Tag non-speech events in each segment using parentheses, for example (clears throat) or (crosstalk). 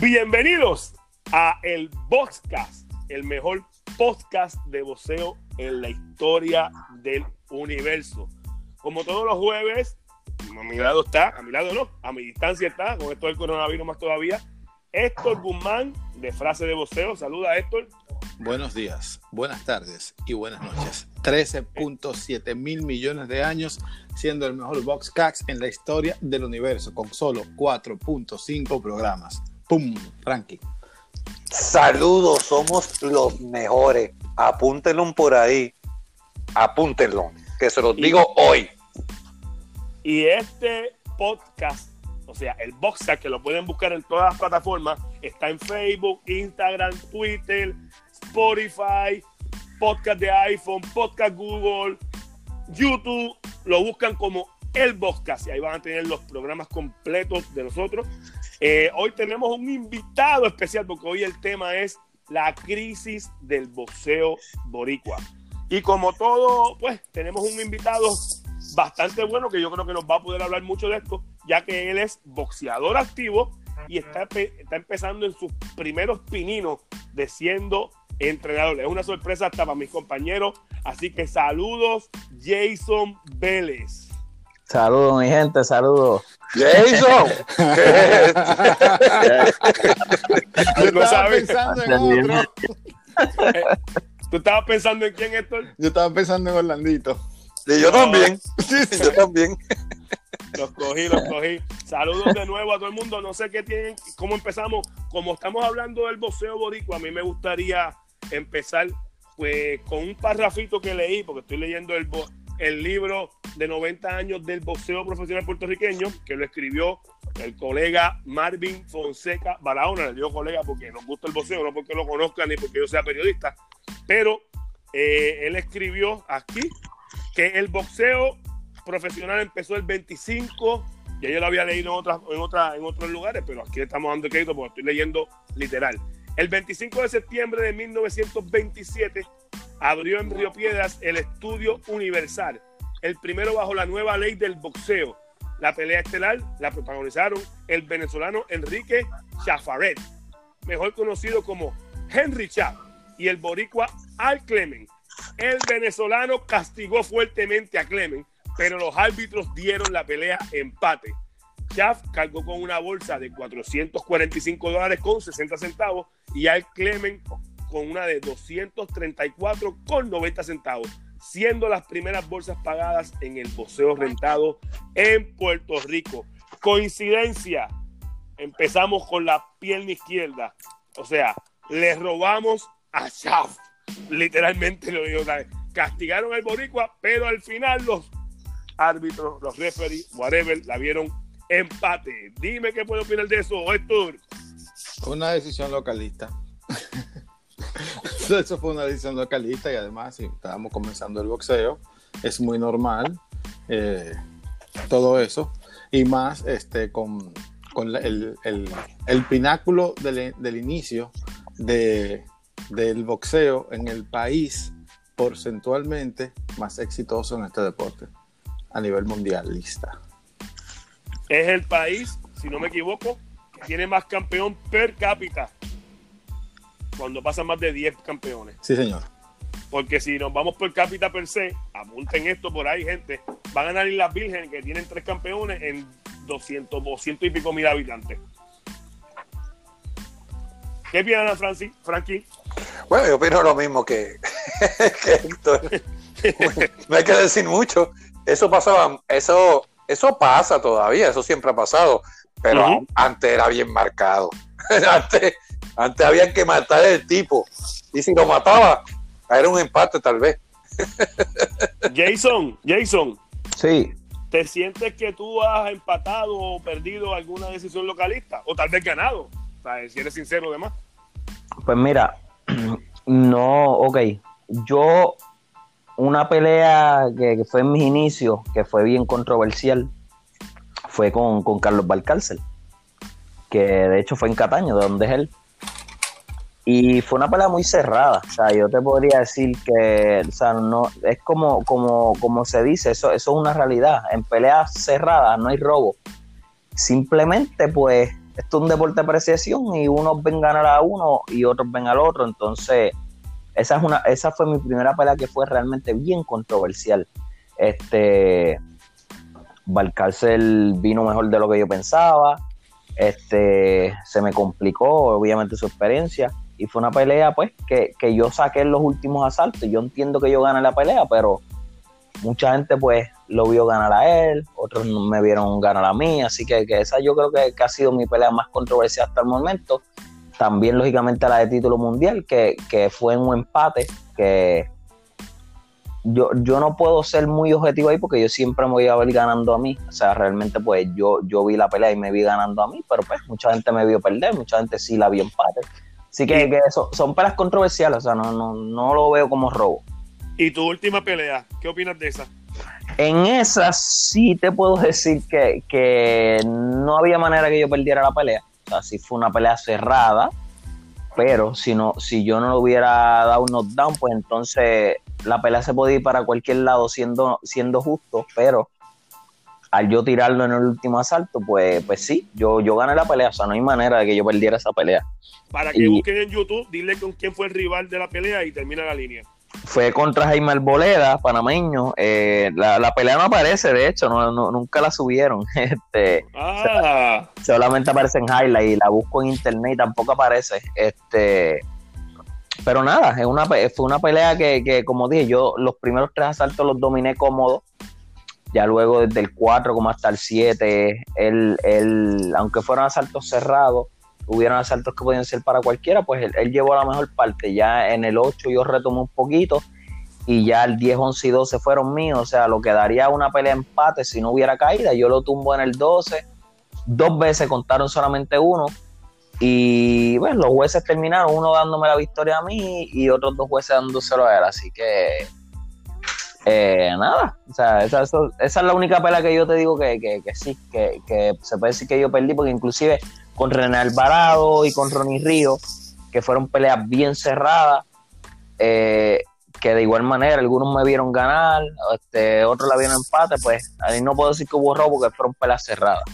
Bienvenidos a el Boxcast, el mejor podcast de boxeo en la historia del universo. Como todos los jueves, a mi lado está, a mi lado no, a mi distancia está, con esto del coronavirus más todavía, Héctor Guzmán de Frase de Boxeo. Saluda, Héctor. Buenos días, buenas tardes y buenas noches. 13.7 mil millones de años siendo el mejor Boxcast en la historia del universo, con solo 4.5 programas. ¡Pum! Frankie. Saludos, somos los mejores. Apúntenlo por ahí. Apúntenlo, que se los digo hoy. Y este podcast, o sea, el Boxcast, que lo pueden buscar en todas las plataformas, está en Facebook, Instagram, Twitter, Spotify, podcast de iPhone, podcast Google, YouTube. Lo buscan como el Boxcast y ahí van a tener los programas completos de nosotros. Eh, hoy tenemos un invitado especial porque hoy el tema es la crisis del boxeo boricua. Y como todo, pues tenemos un invitado bastante bueno que yo creo que nos va a poder hablar mucho de esto, ya que él es boxeador activo y está, está empezando en sus primeros pininos de siendo entrenador. Es una sorpresa hasta para mis compañeros. Así que saludos, Jason Vélez. Saludos, mi gente, saludos. Jason. (laughs) Yo estaba pensando en otro. ¿Tú estabas pensando en quién, Héctor? Yo estaba pensando en Orlandito. Y yo también. Yo también. Los cogí, los cogí. Saludos de nuevo a todo el mundo. No sé qué tienen, cómo empezamos. Como estamos hablando del boxeo boricua, a mí me gustaría empezar pues con un parrafito que leí, porque estoy leyendo el, bo- el libro de 90 años del boxeo profesional puertorriqueño, que lo escribió el colega Marvin Fonseca Barahona. Le digo colega porque nos gusta el boxeo, no porque lo conozcan ni porque yo sea periodista. Pero eh, él escribió aquí que el boxeo profesional empezó el 25, ya yo lo había leído en, otras, en, otras, en otros lugares, pero aquí estamos dando crédito porque estoy leyendo literal. El 25 de septiembre de 1927 abrió en Río Piedras el Estudio Universal, el primero bajo la nueva ley del boxeo. La pelea estelar la protagonizaron el venezolano Enrique Chafaret, mejor conocido como Henry Chaf, y el boricua Al Clement. El venezolano castigó fuertemente a Clement, pero los árbitros dieron la pelea empate. Chaff cargó con una bolsa de 445 dólares con 60 centavos y Al Clement con una de 234 con 90 centavos, siendo las primeras bolsas pagadas en el boxeo rentado en Puerto Rico. Coincidencia, empezamos con la pierna izquierda, o sea, le robamos a Chaff, literalmente lo digo, castigaron al boricua, pero al final los árbitros, los referees, whatever, la vieron empate. Dime qué puedo opinar de eso, Héctor. Una decisión localista. (laughs) Eso fue una decisión localista y además, estábamos comenzando el boxeo, es muy normal eh, todo eso. Y más este, con, con el, el- el pináculo del, del inicio de, del boxeo en el país porcentualmente más exitoso en este deporte a nivel mundialista. Es el país, si no me equivoco, que tiene más campeón per cápita. Cuando pasan más de 10 campeones. Sí, señor. Porque si nos vamos por cápita per se, apunten esto por ahí, gente. Van a ganar las Virgen, que tienen tres campeones en 200, 200 y pico mil habitantes. ¿Qué piensan, Francis? Frankie? Bueno, yo opino lo mismo que, (laughs) que Héctor. No hay que decir mucho. Eso pasaba, eso, eso pasa todavía, eso siempre ha pasado. Pero antes era bien marcado. (laughs) antes, antes había que matar al tipo. Y si lo mataba, era un empate tal vez. (laughs) Jason, Jason, Sí, ¿te sientes que tú has empatado o perdido alguna decisión localista? O tal vez ganado. O sea, si eres sincero, demás. pues mira, (clears throat) no, ok. Yo, una pelea que, que fue en mis inicios, que fue bien controversial, fue con, con Carlos Valcárcel, que de hecho fue en Cataño, de donde es él. Y fue una pelea muy cerrada. O sea, yo te podría decir que, o sea, no, es como, como, como se dice, eso, eso es una realidad. En peleas cerradas no hay robo. Simplemente, pues, esto es un deporte de apreciación y unos ven ganar a uno y otros ven al otro. Entonces, esa, es una, esa fue mi primera pelea que fue realmente bien controversial. Este, Valcárcel vino mejor de lo que yo pensaba. Este, se me complicó, obviamente, su experiencia. Y fue una pelea, pues, que, que yo saqué en los últimos asaltos. Yo entiendo que yo gané la pelea, pero mucha gente, pues, lo vio ganar a él, otros me vieron ganar a mí. Así que, que esa yo creo que, ha sido mi pelea más controversial hasta el momento. También, lógicamente, la de título mundial, que, fue un empate, que yo, yo no puedo ser muy objetivo ahí porque yo siempre me voy a ver ganando a mí. O sea, realmente pues yo, yo vi la pelea y me vi ganando a mí, pero pues mucha gente me vio perder, mucha gente sí la vio empate. Así que, que eso, son peleas controversiales, o sea, no, no, no lo veo como robo. ¿Y tu última pelea? ¿Qué opinas de esa? En esa sí te puedo decir que, que no había manera que yo perdiera la pelea. O sea, sí fue una pelea cerrada, pero si no, si yo no le hubiera dado un knockdown, pues entonces la pelea se podía ir para cualquier lado siendo, siendo justo, pero al yo tirarlo en el último asalto, pues, pues sí, yo, yo gané la pelea, o sea, no hay manera de que yo perdiera esa pelea. Para que y, busquen en YouTube, dile con quién fue el rival de la pelea y termina la línea. Fue contra Jaime Alboleda, panameño. Eh, la, la, pelea no aparece, de hecho, no, no, nunca la subieron. (laughs) Este, ah. solamente aparece en highlight y la busco en internet y tampoco aparece. Este, pero nada, es una, fue una pelea que, que, como dije, yo los primeros tres asaltos los dominé cómodo. Ya luego desde el 4 como hasta el 7, él, él, aunque fueron asaltos cerrados, hubieron asaltos que podían ser para cualquiera, pues él, llevó la mejor parte. Ya en el 8 yo retomé un poquito y ya el 10, 11 y 12 fueron míos. O sea, lo que daría una pelea empate si no hubiera caída. Yo lo tumbo en el 12. Dos veces contaron solamente uno. Y bueno, los jueces terminaron, uno dándome la victoria a mí y otros dos jueces dándoselo a él. Así que, eh, nada, o sea, esa, esa, es la única pelea que yo te digo que, que, que sí, que, que, se puede decir que yo perdí, porque inclusive con René Alvarado y con Ronnie Río, que fueron peleas bien cerradas, eh, que de igual manera algunos me vieron ganar, este, otros la vieron empate, pues ahí no puedo decir que hubo robo, porque fueron peleas cerradas.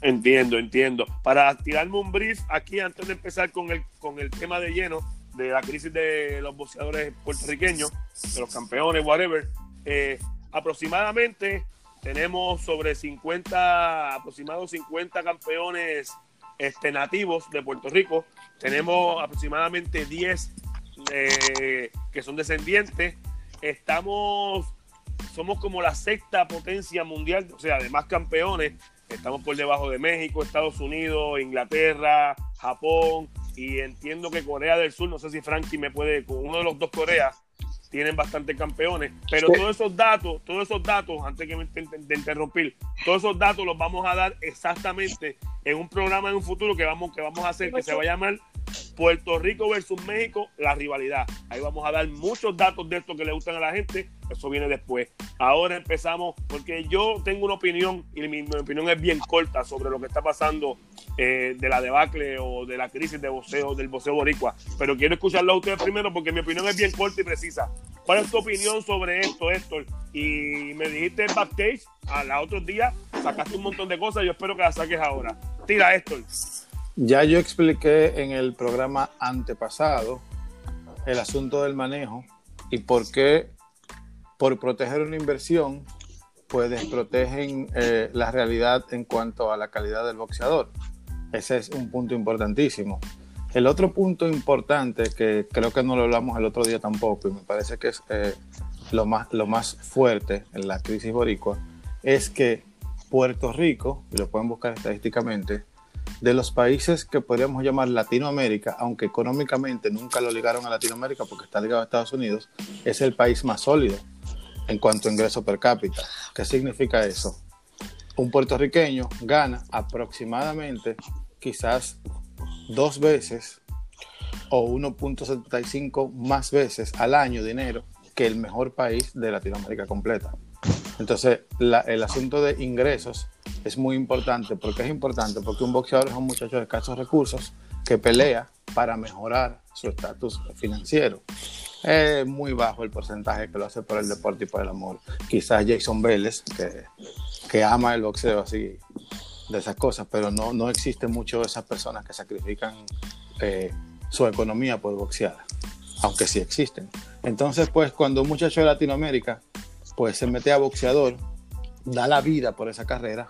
Entiendo, entiendo. Para tirarme un brief aquí antes de empezar con el, con el tema de lleno de la crisis de los boxeadores puertorriqueños, de los campeones, whatever, eh, aproximadamente tenemos sobre 50, aproximadamente 50 campeones este, nativos de Puerto Rico. Tenemos aproximadamente 10 eh, que son descendientes. Estamos, somos como la sexta potencia mundial, o sea, de más campeones Estamos por debajo de México, Estados Unidos, Inglaterra, Japón y entiendo que Corea del Sur, no sé si Frankie me puede, con uno de los dos Coreas, tienen bastantes campeones, pero sí. todos esos datos, todos esos datos, antes que me de interrumpir, todos esos datos los vamos a dar exactamente en un programa en un futuro que vamos, que vamos a hacer, que se va a llamar Puerto Rico versus México, la rivalidad. Ahí vamos a dar muchos datos de esto que le gustan a la gente. Eso viene después. Ahora empezamos, porque yo tengo una opinión, y mi, opinión es bien corta sobre lo que está pasando eh, de la debacle o de la crisis de boxeo, del boxeo boricua. Pero quiero escucharlo a ustedes primero porque mi opinión es bien corta y precisa. ¿Cuál es tu opinión sobre esto, Héctor? Y me dijiste en backstage, a los otros días, sacaste un montón de cosas. Yo espero que las saques ahora. Tira, Héctor. Ya yo expliqué en el programa antepasado el asunto del manejo y por qué por proteger una inversión pues desprotegen eh, la realidad en cuanto a la calidad del boxeador. Ese es un punto importantísimo. El otro punto importante que creo que no lo hablamos el otro día tampoco y me parece que es eh, lo, más, lo más fuerte en la crisis boricua es que Puerto Rico, y lo pueden buscar estadísticamente, de los países que podríamos llamar Latinoamérica, aunque económicamente nunca lo ligaron a Latinoamérica porque está ligado a Estados Unidos, es el país más sólido en cuanto a ingreso per cápita. ¿Qué significa eso? Un puertorriqueño gana aproximadamente quizás dos veces o 1.75 más veces al año dinero que el mejor país de Latinoamérica completa. Entonces, la, el asunto de ingresos es muy importante. ¿Por qué es importante? Porque un boxeador es un muchacho de escasos recursos que pelea para mejorar su estatus financiero. Es muy bajo el porcentaje que lo hace por el deporte y por el amor. Quizás Jason Vélez, que, que ama el boxeo así de esas cosas, pero no, no existe mucho esas personas que sacrifican eh, su economía por boxear, aunque sí existen. Entonces, pues cuando un muchacho de Latinoamérica pues se mete a boxeador, da la vida por esa carrera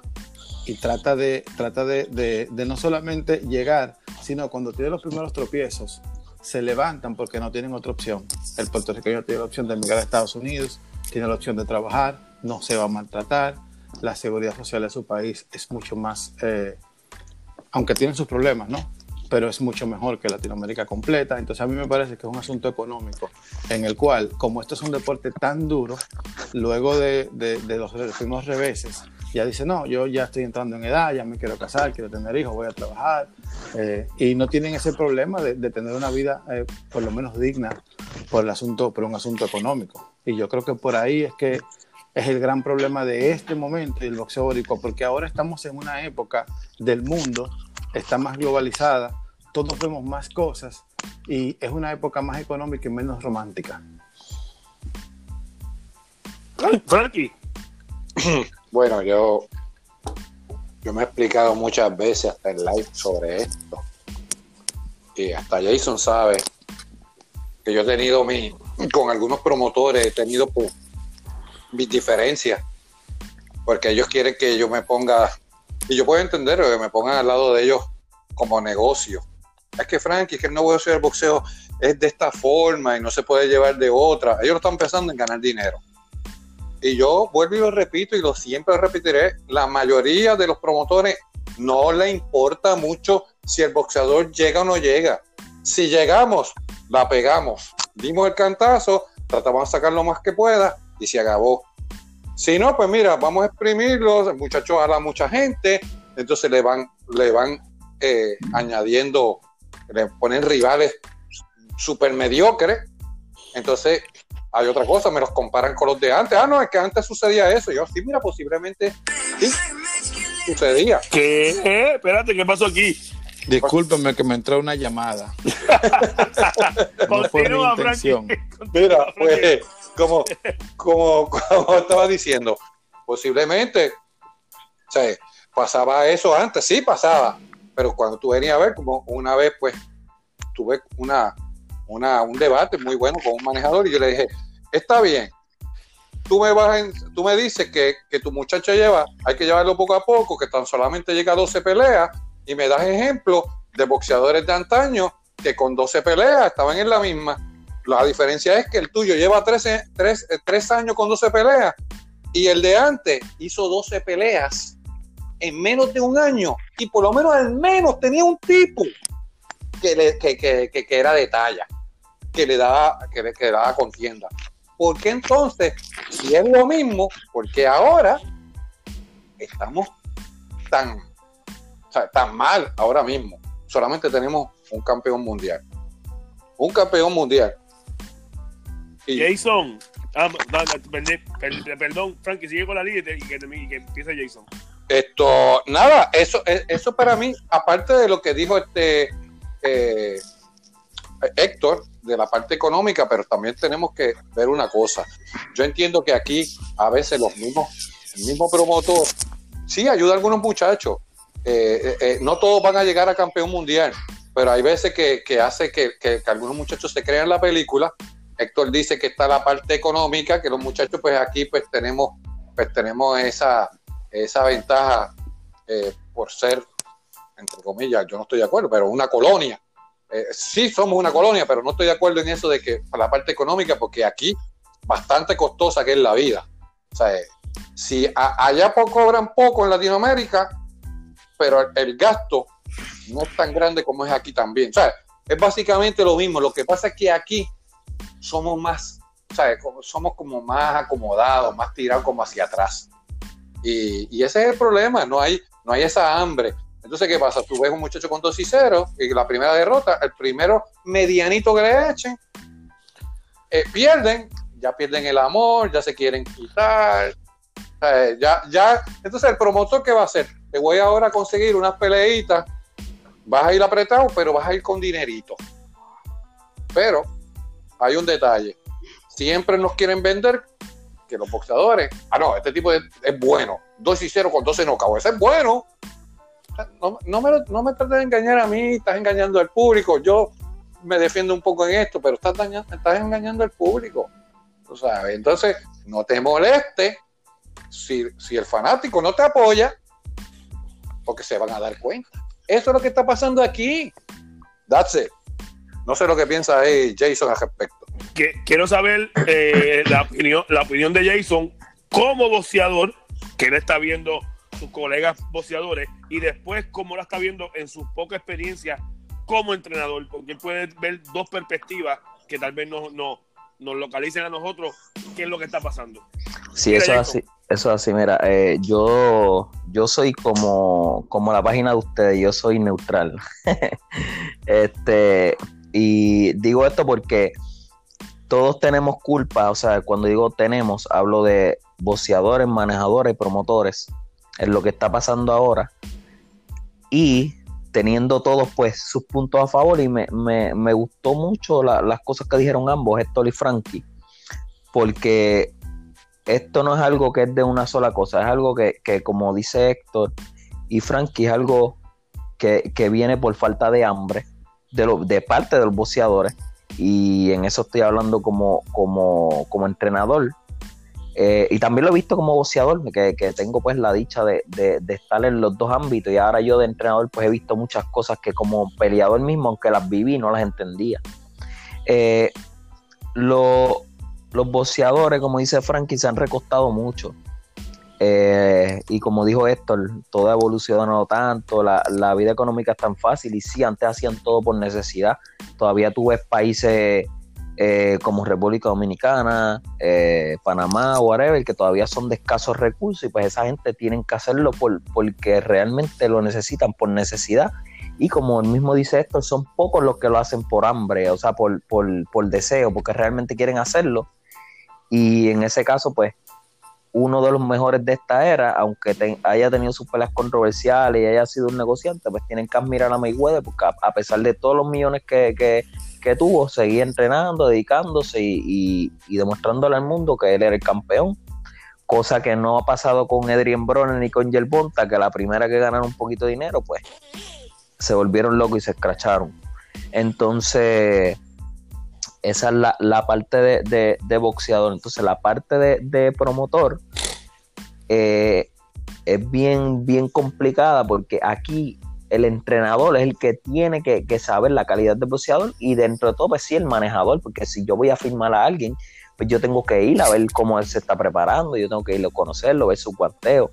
y trata de, trata de, de, no solamente llegar, sino cuando tiene los primeros tropiezos, se levantan porque no tienen otra opción. El puertorriqueño tiene la opción de emigrar a Estados Unidos, tiene la opción de trabajar, no se va a maltratar, la seguridad social de su país es mucho más, eh, aunque tienen sus problemas, ¿no? Pero es mucho mejor que Latinoamérica completa. Entonces a mí me parece que es un asunto económico en el cual, como esto es un deporte tan duro, luego de, de, los primeros reveses, ya dice, no, yo ya estoy entrando en edad, ya me quiero casar, quiero tener hijos, voy a trabajar. Eh, y no tienen ese problema de, tener una vida eh, por lo menos digna por, el asunto, por un asunto económico. Y yo creo que por ahí es que es el gran problema de este momento del boxeo boricua, porque ahora estamos en una época del mundo, está más globalizada, todos vemos más cosas y es una época más económica y menos romántica. Frankie. (clears throat) Bueno, yo, yo me he explicado muchas veces hasta en live sobre esto. Y hasta Jason sabe que yo he tenido mi, con algunos promotores, he tenido pues, mis diferencias. Porque ellos quieren que yo me ponga, y yo puedo entender que me pongan al lado de ellos como negocio. Es que Frankie, que el negocio del boxeo es de esta forma y no se puede llevar de otra. Ellos están pensando en ganar dinero. Y yo vuelvo y lo repito y lo siempre repetiré, la mayoría de los promotores no le importa mucho si el boxeador llega o no llega. Si llegamos, la pegamos. Dimos el cantazo, tratamos de sacar lo más que pueda y se acabó. Si no, pues mira, vamos a exprimirlo, el muchacho habla mucha gente, entonces le van, le van eh, añadiendo, le ponen rivales súper mediocres. Entonces, hay otra cosa, me los comparan con los de antes. Ah, no, es que antes sucedía eso. Yo, sí, mira, posiblemente sí, sucedía. ¿Qué? Espérate, ¿qué pasó aquí? Discúlpenme que me entró una llamada. (laughs) no fue mi Continúa, intención. Mira, pues, como, como, como estaba diciendo, posiblemente, o sea, pasaba eso antes, sí pasaba, pero cuando tú venías a ver, como una vez, pues, tuve una, una, un debate muy bueno con un manejador y yo le dije, está bien, tú me, vas en- tú me dices que, que tu muchacho lleva, hay que llevarlo poco a poco, que tan solamente llega a 12 peleas y me das ejemplo de boxeadores de antaño que con 12 peleas estaban en la misma. La diferencia es que el tuyo lleva 13, 3, 3 años con 12 peleas y el de antes hizo 12 peleas en menos de un año y por lo menos al menos tenía un tipo que, le- que, que- que- que era de talla, que le daba, que le, que daba contienda. ¿Por qué entonces, si es lo mismo, porque ahora estamos tan, tan mal ahora mismo? Solamente tenemos un campeón mundial. Un campeón mundial. Y- Jason. Ah, no, no, perdé- per- perdón, Frankie, sigue con la línea y, que, y que Jason. Esto, nada, eso, e- eso para mí, aparte de lo que dijo este eh, Héctor, de la parte económica, pero también tenemos que ver una cosa. Yo entiendo que aquí a veces los mismos, el mismo promotor, sí ayuda a algunos muchachos. Eh, eh, no todos van a llegar a campeón mundial, pero hay veces que, que hace que, que- que algunos muchachos se crean la película. Héctor dice que está la parte económica, que los muchachos, pues aquí, pues tenemos, pues tenemos esa, esa ventaja eh, por ser, entre comillas, yo no estoy de acuerdo, pero una colonia. Eh, sí somos una colonia, pero no estoy de acuerdo en eso de que para la parte económica, porque aquí bastante costosa que es la vida. O sea, eh, si a- allá cobran poco en Latinoamérica, pero el, el gasto no es tan grande como es aquí también. O sea, es básicamente lo mismo. Lo que pasa es que aquí somos más, o sea, somos como más acomodados, más tirados como hacia atrás. Y, ese es el problema, no hay, no hay esa hambre. Entonces, ¿qué pasa? Tú ves un muchacho con 2 y 0 y la primera derrota, el primero medianito que le echen, eh, pierden, ya pierden el amor, ya se quieren quitar. ya, ya, entonces el promotor, ¿qué va a hacer? Te voy ahora a conseguir unas peleitas, vas a ir apretado, pero vas a ir con dinerito. Pero hay un detalle, siempre nos quieren vender que los boxeadores, ah, no, este tipo es, bueno, 2 y 0 con 12 no ese es bueno. no, me, no me trates de engañar a mí, estás engañando al público. Yo me defiendo un poco en esto, pero estás, dañando, estás engañando al público. ¿tú sabes? Entonces, no te moleste si, si el fanático no te apoya, porque se van a dar cuenta. Eso es lo que está pasando aquí. That's. No sé lo que piensa ahí Jason al respecto. Que, quiero saber eh, la, opinión, la opinión de Jason como boxeador, que él está viendo sus colegas boxeadores, y después cómo la está viendo en su poca experiencia como entrenador, porque él puede ver dos perspectivas que tal vez no, no, nos localicen a nosotros qué es lo que está pasando. Sí, eso es así. Eso así, mira, eh, yo, yo soy como, como la página de ustedes, yo soy neutral. (laughs) este, y digo esto porque todos tenemos culpa, o sea, cuando digo tenemos, hablo de boceadores, manejadores, promotores, es lo que está pasando ahora. Y teniendo todos pues sus puntos a favor y me, gustó mucho las cosas que dijeron ambos, Héctor y Frankie, porque esto no es algo que es de una sola cosa, es algo que, como dice Héctor y Frankie, es algo que, viene por falta de hambre de, lo, de parte de los boxeadores y en eso estoy hablando como, como, como entrenador eh, y también lo he visto como boxeador, que, tengo pues la dicha de, estar en los dos ámbitos y ahora yo de entrenador pues he visto muchas cosas que como peleador mismo, aunque las viví, no las entendía. Eh, los boxeadores, como dice Frankie, se han recostado mucho. Eh, y como dijo Héctor, todo ha evolucionado tanto, la, la vida económica es tan fácil y sí, antes hacían todo por necesidad. Todavía tú ves países eh, como República Dominicana, eh, Panamá, whatever, que todavía son de escasos recursos y pues esa gente tienen que hacerlo por, porque realmente lo necesitan, por necesidad. Y como él mismo dice esto, son pocos los que lo hacen por hambre, o sea, por, por, por deseo, porque realmente quieren hacerlo. Y en ese caso, pues, uno de los mejores de esta era, aunque haya tenido sus peleas controversiales y haya sido un negociante, pues tienen que admirar a Mayweather, porque a, pesar de todos los millones que, que, tuvo, seguía entrenando, dedicándose y, demostrándole al mundo que él era el campeón. Cosa que no ha pasado con Adrian Broner ni con Bonta, que la primera que ganaron un poquito de dinero, pues se volvieron locos y se escracharon. Entonces, esa es la, parte de, boxeador. Entonces, la parte de, promotor eh, es bien, bien complicada porque aquí el entrenador es el que tiene que, saber la calidad del boxeador y dentro de todo, pues sí, el manejador, porque si yo voy a firmar a alguien, pues yo tengo que ir a ver cómo él se está preparando, yo tengo que ir a conocerlo, ver su cuarteo,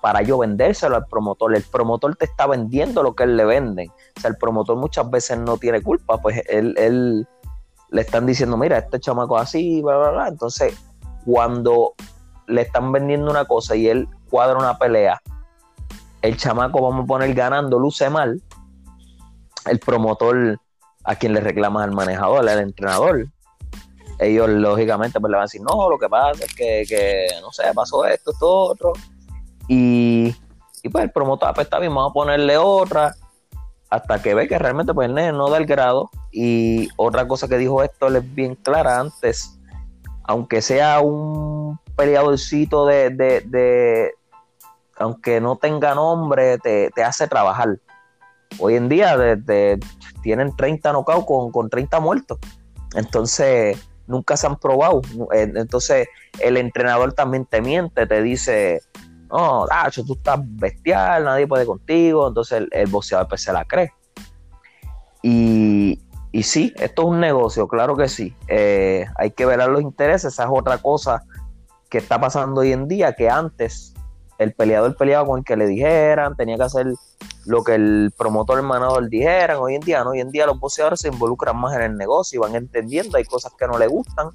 para yo vendérselo al promotor. El promotor te está vendiendo lo que él le vende. O sea, el promotor muchas veces no tiene culpa, pues él, él le están diciendo, mira, este chamaco así, bla, bla, bla. Entonces, cuando le están vendiendo una cosa y él cuadra una pelea, el chamaco, vamos a poner ganando, luce mal, el promotor a quien le reclama al manejador, al entrenador, ellos lógicamente pues le van a decir, no, lo que pasa es que, no sé, pasó esto, esto, otro. Y, y pues el promotor, pues está bien, vamos a ponerle otra hasta que ve que realmente pues el no da el grado. Y otra cosa que dijo esto es bien clara antes, aunque sea un peleadorcito de, de, aunque no tenga nombre, te, hace trabajar. Hoy en día tienen 30 knockouts con, con 30 muertos. Entonces, nunca se han probado. Entonces, el entrenador también te miente, te dice, no, Dacho, tú estás bestial, nadie puede contigo, entonces el, el boxeador pues, se la cree. Y, y, sí, esto es un negocio, claro que sí. Eh, hay que ver los intereses, esa es otra cosa que está pasando hoy en día, que antes el peleador peleaba con el que le dijeran, tenía que hacer lo que el promotor el dijeran. Hoy en día, ¿no? Hoy en día los boxeadores se involucran más en el negocio y van entendiendo, hay cosas que no le gustan,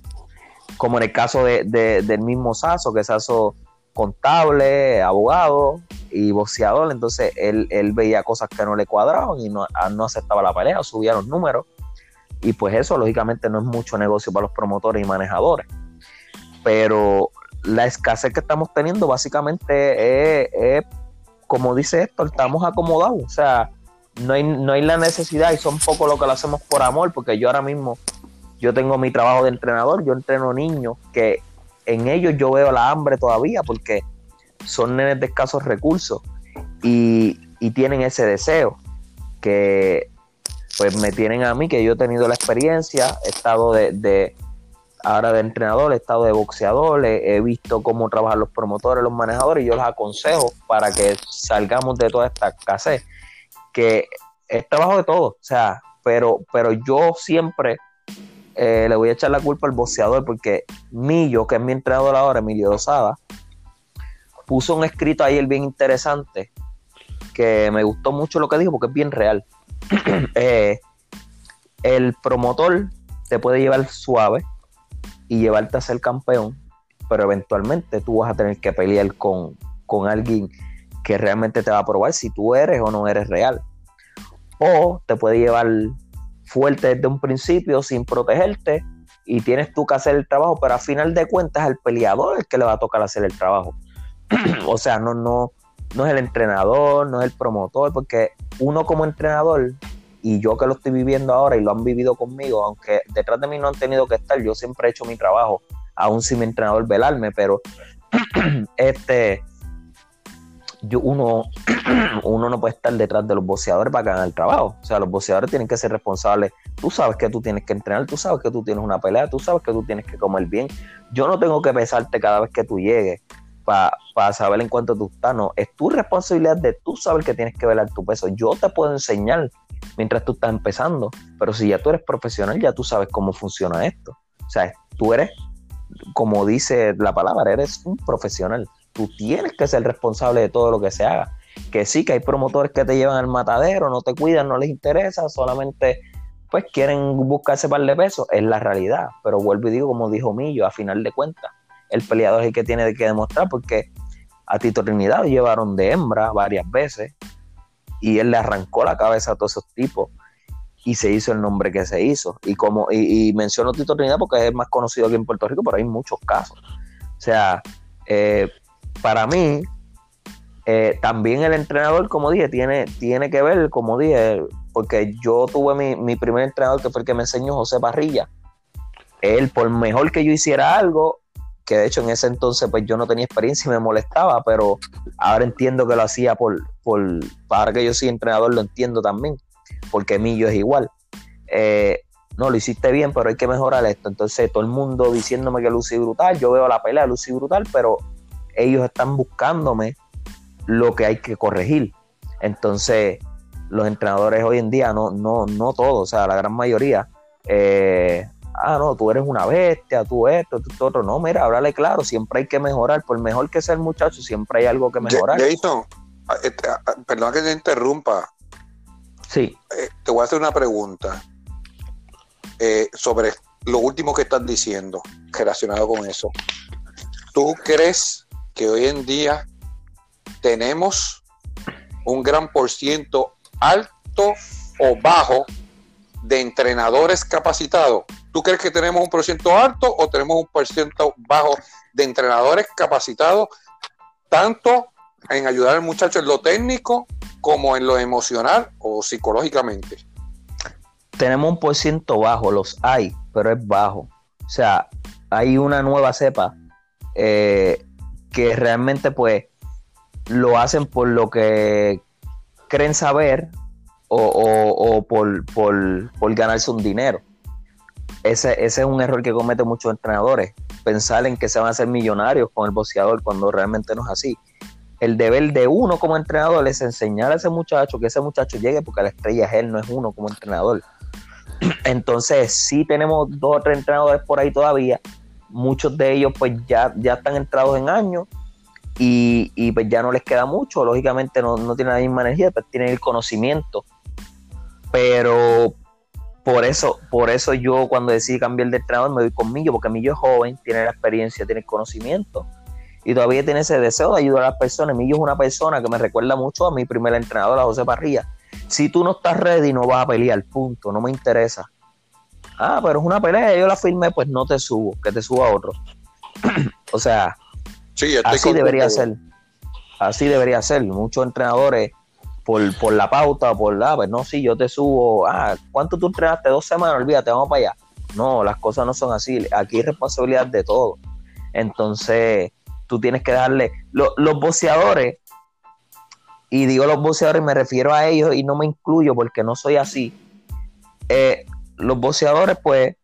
como en el caso de, del mismo Saso, que Saso contable, abogado y boxeador, entonces él, veía cosas que no le cuadraban y no, ah, no aceptaba la pelea, subía los números. Y pues eso lógicamente no es mucho negocio para los promotores y manejadores. Pero la escasez que estamos teniendo básicamente es, como dice esto, estamos acomodados. O sea, no hay, no hay la necesidad y son poco lo que lo hacemos por amor, porque yo ahora mismo, yo tengo mi trabajo de entrenador, yo entreno niños que en ellos yo veo la hambre todavía porque son nenes de escasos recursos. Y y tienen ese deseo que pues me tienen a mí, que yo he tenido la experiencia, he estado de, ahora de entrenador, he estado de boxeador, he, visto cómo trabajan los promotores, los manejadores, y yo les aconsejo para que salgamos de toda esta escasez, que es trabajo de todo, o sea, pero, pero yo siempre eh, le voy a echar la culpa al boxeador, porque Millo, que es mi entrenador ahora, Emilio Dosada, puso un escrito el bien interesante, que me gustó mucho lo que dijo, porque es bien real. (clears throat) Eh, el promotor te puede llevar suave, y llevarte a ser campeón, pero eventualmente tú vas a tener que pelear con, alguien que realmente te va a probar si tú eres o no eres real. O te puede llevar fuerte desde un principio sin protegerte y tienes tú que hacer el trabajo, pero a final de cuentas el peleador es el que le va a tocar hacer el trabajo. (clears throat) o sea, no, no, no es el entrenador, no es el promotor, porque uno como entrenador y yo que lo estoy viviendo ahora y lo han vivido conmigo, aunque detrás de mí no han tenido que estar, yo siempre he hecho mi trabajo, aún sin mi entrenador velarme, pero (clears throat) este yo, uno, (clears throat) uno no puede estar detrás de los boxeadores para hagan el trabajo. O sea, los boxeadores tienen que ser responsables. Tú sabes que tú tienes que entrenar, tú sabes que tú tienes una pelea, tú sabes que tú tienes que comer bien. Yo no tengo que pesarte cada vez que tú llegues para saber en cuánto tú estás. No, es tu responsabilidad de tú saber que tienes que velar tu peso. Yo te puedo enseñar mientras tú estás empezando. Pero si ya tú eres profesional, ya tú sabes cómo funciona esto. O sea, tú eres, como dice la palabra, eres un profesional. Tú tienes que ser responsable de todo lo que se haga. Que sí, que hay promotores que te llevan al matadero, no te cuidan, no les interesa, solamente pues quieren buscarse par de pesos. Es la realidad. Pero vuelvo y digo, como dijo Millo, a final de cuentas, el peleador es el que tiene que demostrar porque a Tito Trinidad llevaron de hembra varias veces y él le arrancó la cabeza a todos esos tipos y se hizo el nombre que se hizo. Y como y, menciono Tito Trinidad porque es más conocido aquí en Puerto Rico, pero hay muchos casos. O sea, eh, para mí, eh, también el entrenador, como dije, tiene, tiene que ver, como dije, porque yo tuve mi, mi primer entrenador que fue el que me enseñó, José Parrilla. Él, por mejor que yo hiciera algo, que de hecho en ese entonces pues yo no tenía experiencia y me molestaba, pero ahora entiendo que lo hacía por, por ahora que yo soy entrenador lo entiendo también, porque Millo es igual. Eh, no, lo hiciste bien, pero hay que mejorar esto. Entonces todo el mundo diciéndome que lucí brutal, yo veo la pelea lucí brutal, pero ellos están buscándome lo que hay que corregir. Entonces los entrenadores hoy en día, no, no, no todos, o sea, la gran mayoría, eh, ah, no, tú eres una bestia, tú esto, tú, otro. No, mira, háblale claro, siempre hay que mejorar. Por mejor que sea el muchacho, siempre hay algo que mejorar. Jason, ah, este, ah, ah, perdón que te interrumpa. Sí. Eh, te voy a hacer una pregunta eh, sobre lo último que están diciendo relacionado con eso. ¿Tú crees que hoy en día tenemos un gran por ciento alto o bajo de entrenadores capacitados? ¿Tú crees que tenemos un porcentaje alto o tenemos un porcentaje bajo de entrenadores capacitados, tanto en ayudar al muchacho en lo técnico como en lo emocional o psicológicamente? Tenemos un porcentaje bajo, los hay, pero es bajo. O sea, hay una nueva cepa eh, que realmente pues lo hacen por lo que creen saber o, por, por ganarse un dinero ese, es un error que cometen muchos entrenadores, pensar en que se van a hacer millonarios con el boxeador cuando realmente no es así. El deber de uno como entrenador es enseñar a ese muchacho que ese muchacho llegue porque la estrella es él, no es uno como entrenador. (clears throat) Entonces, sí tenemos dos o tres entrenadores por ahí todavía. Muchos de ellos pues ya, ya están entrados en años y, y pues ya no les queda mucho. Lógicamente no, no tienen la misma energía, pero tienen el conocimiento. Pero por eso, por eso yo cuando decidí cambiar de entrenador me voy con Millo, porque Millo es joven, tiene la experiencia, tiene el conocimiento y todavía tiene ese deseo de ayudar a las personas. Millo es una persona que me recuerda mucho a mi primer entrenador, a José Parrilla. Si tú no estás ready, no vas a pelear, punto, no me interesa. Ah, pero es una pelea, yo la firmé, pues no te subo, que te suba otro. (clears throat) o sea, así debería ser. Así debería ser. Muchos entrenadores por, la pauta, por la, pues no, sí, yo te subo, ah, ¿cuánto tú entrenaste? Dos semanas, olvídate, vamos para allá. No, las cosas no son así. Aquí hay responsabilidad de todo. Entonces, tú tienes que darle. los boxeadores, y digo los boxeadores, me refiero a ellos y no me incluyo porque no soy así. Eh, los boxeadores, pues,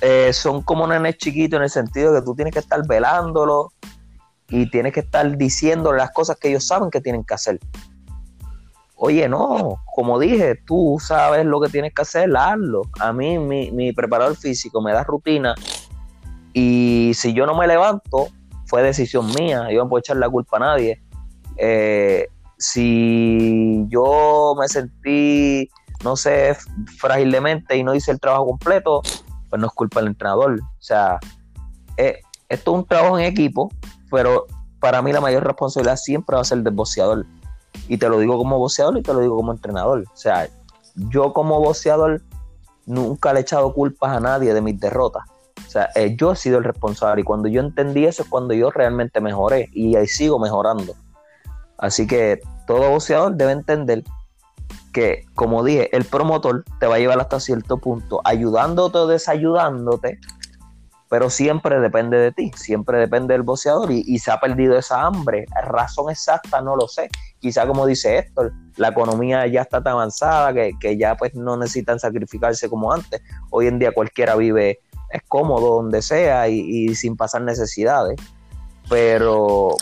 eh, son como nenes chiquitos en el sentido de que tú tienes que estar velándolo y tienes que estar diciendo las cosas que ellos saben que tienen que hacer. Oye, no, como dije, tú sabes lo que tienes que hacer, hazlo. A mí, mi, mi preparador físico me da rutina y si yo no me levanto, fue decisión mía, yo no puedo echar la culpa a nadie. Eh, si yo me sentí, no sé, frágilmente y no hice el trabajo completo, pues no es culpa del entrenador. O sea, eh, esto es un trabajo en equipo, pero para mí la mayor responsabilidad siempre va a ser del boxeador. Y te lo digo como boxeador y te lo digo como entrenador. O sea, yo como boxeador nunca le he echado culpas a nadie de mis derrotas. O sea, eh, yo he sido el responsable y cuando yo entendí eso es cuando yo realmente mejoré y ahí sigo mejorando. Así que todo boxeador debe entender que, como dije, el promotor te va a llevar hasta cierto punto, ayudándote o desayudándote, pero siempre depende de ti, siempre depende del boxeador y, se ha perdido esa hambre. Razón exacta no lo sé. Quizá como dice Héctor, la economía ya está tan avanzada que, ya pues no necesitan sacrificarse como antes. Hoy en día cualquiera vive, es cómodo donde sea y, sin pasar necesidades. Pero,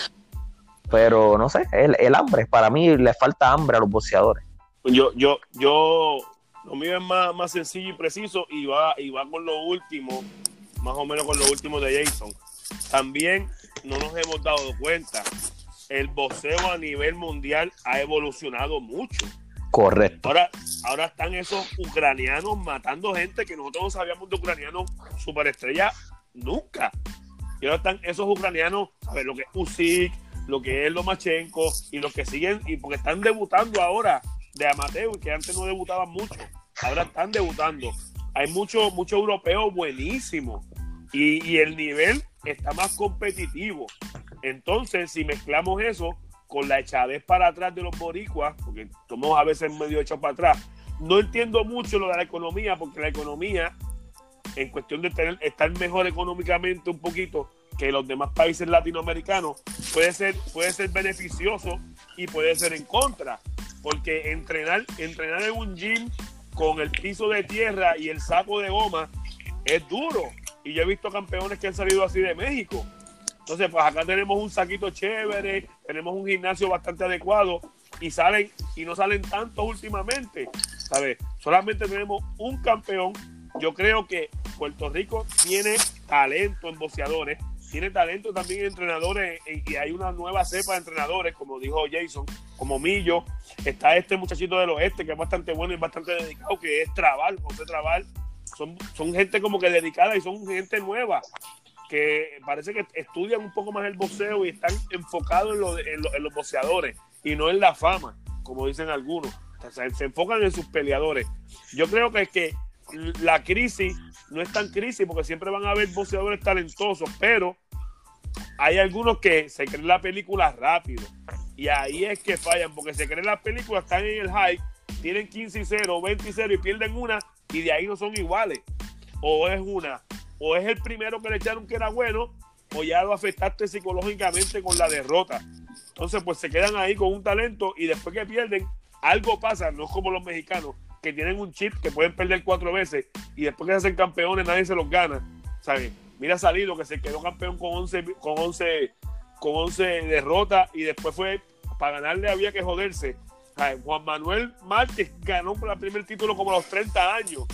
pero no sé, el, el, hambre, para mí le falta hambre a los boxeadores. Yo, yo, yo, lo mío es más, más sencillo y preciso y va, y va con lo último más o menos con lo último de Jason. También no nos hemos dado cuenta, el boxeo a nivel mundial ha evolucionado mucho. Correcto. Ahora, ahora están esos ucranianos matando gente que nosotros no sabíamos de ucranianos superestrella nunca. Y ahora están esos ucranianos, ver Lo que es Usyk, lo que es Lomachenko y los que siguen, y porque están debutando ahora de amateur, que antes no debutaban mucho. Ahora están debutando. Hay muchos mucho europeos buenísimos y, el nivel está más competitivo. Entonces, si mezclamos eso con la echadez para atrás de los boricuas, porque somos a veces medio hechos para atrás, no entiendo mucho lo de la economía, porque la economía, en cuestión de tener, estar mejor económicamente un poquito que los demás países latinoamericanos, puede ser, puede ser beneficioso y puede ser en contra. Porque entrenar, entrenar en un gym con el piso de tierra y el saco de goma es duro. Y yo he visto campeones que han salido así de México. Entonces, pues acá tenemos un saquito chévere, tenemos un gimnasio bastante adecuado y salen y no salen tantos últimamente. ¿Sabes? Solamente tenemos un campeón. Yo creo que Puerto Rico tiene talento en boxeadores, tiene talento también en entrenadores y hay una nueva cepa de entrenadores, como dijo Jason, como Millo. Está este muchachito del oeste que es bastante bueno y bastante dedicado, que es Trabal, José Trabal son, son gente como que dedicada y son gente nueva que parece que estudian un poco más el boxeo y están enfocados en, en, los boxeadores y no en la fama, como dicen algunos. se enfocan en sus peleadores. Yo creo que es que la crisis no es tan crisis porque siempre van a haber boxeadores talentosos, pero hay algunos que se creen la película rápido y ahí es que fallan porque se creen las películas, están en el hype, tienen 15 y 0, 20 y 0 y pierden una y de ahí no son iguales. O es una, o es el primero que le echaron que era bueno, o ya lo afectaste psicológicamente con la derrota. Entonces, pues se quedan ahí con un talento y después que pierden, algo pasa, no es como los mexicanos, que tienen un chip que pueden perder cuatro veces y después que se hacen campeones nadie se los gana. ¿Sabes? Mira Salido que se quedó campeón con 11, con 11, con 11 derrotas y después fue, para ganarle había que joderse. Juan Manuel Márquez ganó por el primer título como a los 30 años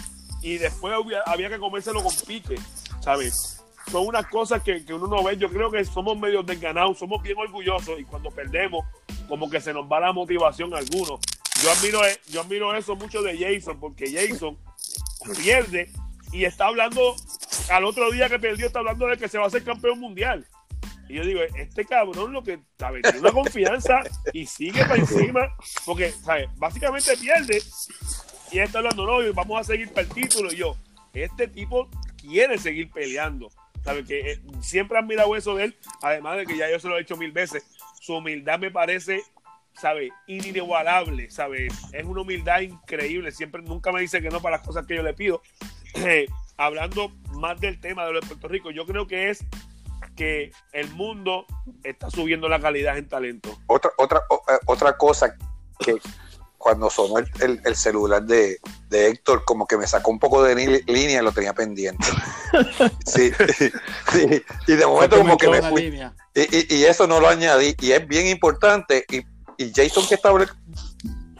y después había, que comérselo con pique, ¿sabes? Son unas cosas que, uno no ve. Yo creo que somos medio desganados, somos bien orgullosos y cuando perdemos, como que se nos va la motivación a algunos. Yo admiro, yo admiro eso mucho de Jason, porque Jason pierde y está hablando, al otro día que perdió, está hablando de que se va a hacer campeón mundial. Y yo digo, este cabrón lo que, ¿sabes? Tiene una confianza y sigue para encima, porque, ¿sabes? Básicamente pierde y está hablando, no, vamos a seguir para el título. Y yo, este tipo quiere seguir peleando. ¿Sabes? Que eh, siempre han mirado eso de él, además de que ya yo se lo he dicho mil veces. Su humildad me parece, ¿sabes? Inigualable, ¿sabes? Es una humildad increíble. Siempre, nunca me dice que no para las cosas que yo le pido. (clears throat) hablando más del tema de lo de Puerto Rico, yo creo que es que el mundo está subiendo la calidad en talento. Otra, otra, o- eh, otra cosa que cuando sonó el, el- el celular de, de Héctor, como que me sacó un poco de línea y lo tenía pendiente. (laughs) Sí, (laughs) sí. Y de momento como que me fui. línea. Y, y- y eso no lo añadí. Y es bien importante. Y, y Jason que está bre-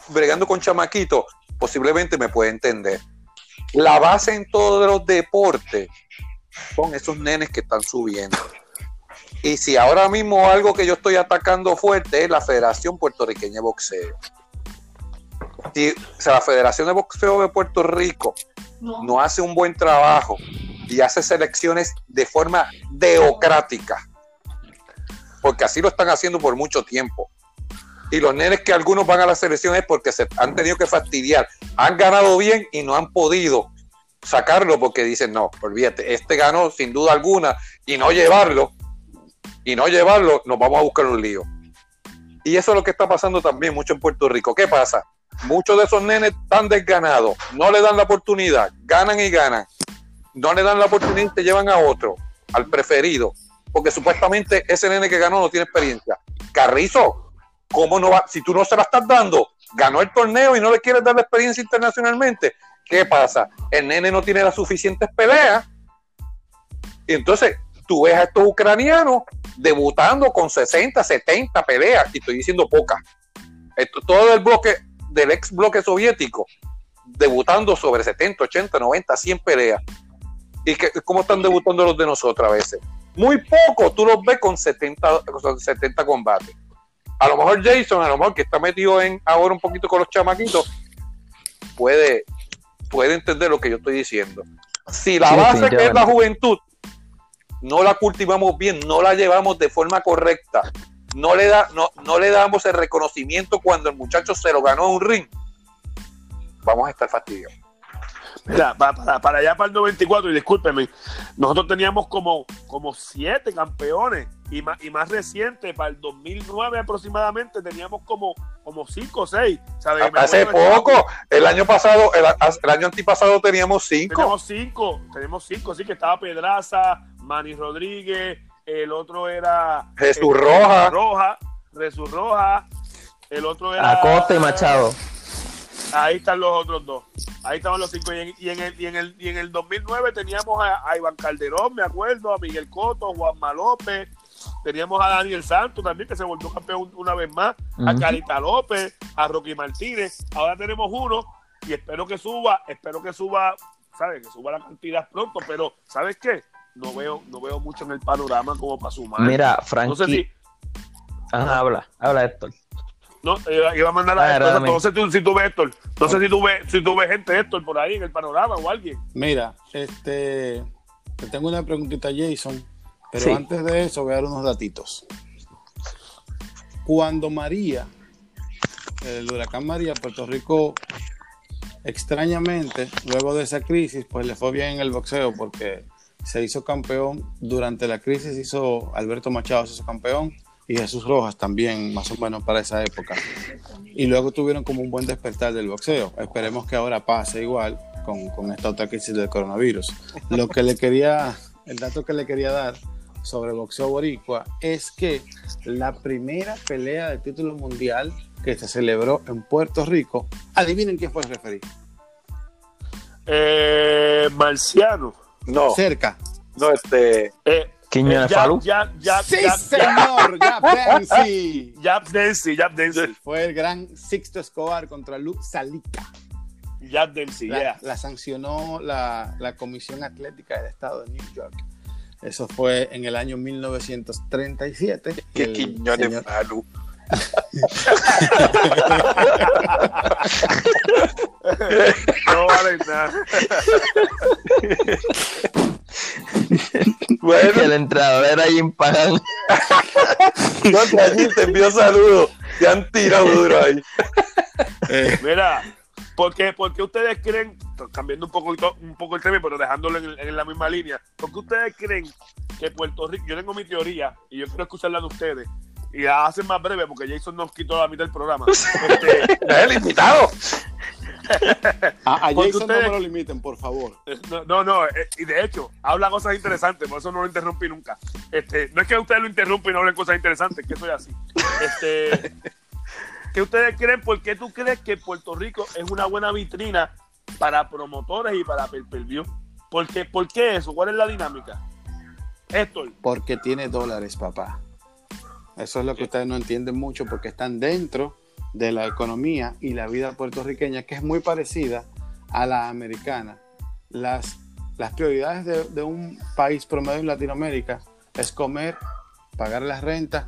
bregando con chamaquito, posiblemente me puede entender. La base en todos los deportes son esos nenes que están subiendo. Y si ahora mismo algo que yo estoy atacando fuerte es la Federación Puertorriqueña de Boxeo. Si, o sea, la Federación de Boxeo de Puerto Rico no hace un buen trabajo y hace selecciones de forma democrática, porque así lo están haciendo por mucho tiempo. Y los nenes que algunos van a la selección es porque se han tenido que fastidiar. Han ganado bien y no han podido sacarlo porque dicen, no, olvídate, este ganó sin duda alguna y no llevarlo, y no llevarlo, nos vamos a buscar un lío. Y eso es lo que está pasando también mucho en Puerto Rico. ¿Qué pasa? Muchos de esos nenes están desganados, no le dan la oportunidad, ganan y ganan. No le dan la oportunidad y te llevan a otro, al preferido, porque supuestamente ese nene que ganó no tiene experiencia. Carrizo, ¿cómo no va? Si tú no se la estás dando, ganó el torneo y no le quieres dar la experiencia internacionalmente, ¿qué pasa? El nene no tiene las suficientes peleas. Y entonces tú ves a estos ucranianos debutando con 60, 70 peleas, y estoy diciendo pocas. Todo el bloque del ex bloque soviético debutando sobre 70, 80, 90, 100 peleas. ¿Y que, cómo están debutando los de nosotros a veces? Muy poco, tú los ves con 70, con 70 combates. A lo mejor Jason, a lo mejor que está metido en ahora un poquito con los chamaquitos, puede, puede entender lo que yo estoy diciendo. Si la Sí, base que es la juventud no la cultivamos bien, no la llevamos de forma correcta, no le, da, no, no le damos el reconocimiento cuando el muchacho se lo ganó en un ring, vamos a estar fastidiados. Mira, para, para allá para el 94, y discúlpeme, nosotros teníamos como, como siete campeones y más, y más reciente, para el 2009 aproximadamente, teníamos como, como cinco o seis. ¿sabes? Me Hace poco, el año pasado, el, el año antipasado teníamos cinco. Teníamos cinco, tenemos cinco, sí, que estaba Pedraza, Manny Rodríguez, el otro era Jesús eh, Roja. Roja, Jesús Roja, el otro era Acosta y Machado. Ahí están los otros dos. Ahí estaban los cinco. Y en, y en el, y en, el, y en el 2009 teníamos a, a Iván Calderón, me acuerdo, a Miguel Coto, Juanma López. Teníamos a Daniel Santos también, que se volvió campeón una vez más. A. Carita López, a Rocky Martínez. Ahora tenemos uno y espero que suba, espero que suba, ¿sabes? Que suba la cantidad pronto. Pero, ¿sabes qué? No veo, no veo mucho en el panorama como para sumar. Mira, no Frankie. sé si. Ajá, habla, habla Héctor. No, iba iba a mandar a Ah, Héctor, no sé tú- si tú ves Héctor. No sé si tú ves, si tú ves gente Héctor por ahí en el panorama o alguien. Mira, este, te tengo una preguntita, Jason, pero Sí. antes de eso voy a dar unos datitos. Cuando María, el huracán María, Puerto Rico, extrañamente, luego de esa crisis, pues le fue bien en el boxeo porque se hizo campeón. Durante la crisis hizo Alberto Machado, se hizo campeón, y Jesús Rojas también, más o menos para esa época. Y luego tuvieron como un buen despertar del boxeo. Esperemos que ahora pase igual con, con esta otra crisis del coronavirus. Lo que le quería, el dato que le quería dar sobre el boxeo boricua es que la primera pelea de título mundial que se celebró en Puerto Rico, adivinen quién fue el referee. Eh, Marciano. No, Cerca. no, este. Eh, Eh, Falú. ya, ya, Sí, ya, ya, señor, Jab (laughs) Dempsey. Jab Dempsey, Jab Dempsey, Fue el gran Sixto Escobar contra Luke Salica. Jab La, yeah. la sancionó la, la Comisión Atlética del Estado de New York. Eso fue en el año 1937. Que El Quiñones señor- Falú. (laughs) No vale nada. (laughs) Que Bueno, el entrenador era Jim Pagan. contra (laughs) allí te envío saludos. Te han tirado duro ahí. Eh, Mira, ¿por qué, por qué ustedes creen, cambiando un poco, un poco el tema, pero dejándolo en, en la misma línea, ¿por qué ustedes creen que Puerto Rico, yo tengo mi teoría y yo quiero escucharla de ustedes, y la hacen más breve porque Jason nos quitó la mitad del programa. (laughs) Este, Es el invitado. (laughs) A, Jason ustedes- no me lo limiten, por favor. No, no, no, eh, y de hecho, habla cosas interesantes, por eso no lo interrumpí nunca. Este, no es que ustedes lo interrumpen y no hablen cosas interesantes, que soy así. Este, (laughs) ¿Qué ustedes creen? ¿Por qué tú crees que Puerto Rico es una buena vitrina para promotores y para pay per view? ¿Por qué, ¿Por qué eso? ¿Cuál es la dinámica? Héctor, Porque tiene dólares, papá. Eso es lo que ustedes no entienden mucho porque están dentro de la economía y la vida puertorriqueña, que es muy parecida a la americana. Las, las prioridades de, de un país promedio en Latinoamérica es comer, pagar las rentas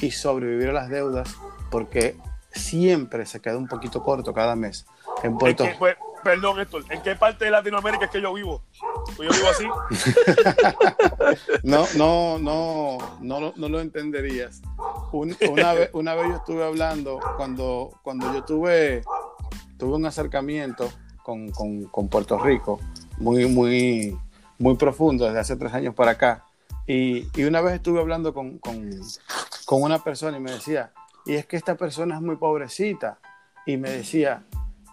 y sobrevivir a las deudas, porque siempre se queda un poquito corto cada mes. En ¿en Puerto pues, perdón, Héctor, ¿en qué parte de Latinoamérica es que yo vivo? Pues yo vivo así. No, no, no, no, no lo entenderías. Un- una, vez, una vez yo estuve hablando, cuando, cuando yo tuve, tuve un acercamiento con, con- con Puerto Rico, muy, muy, muy profundo, desde hace tres años para acá. Y, y una vez estuve hablando con, con- con una persona y me decía, y es que esta persona es muy pobrecita. Y me decía,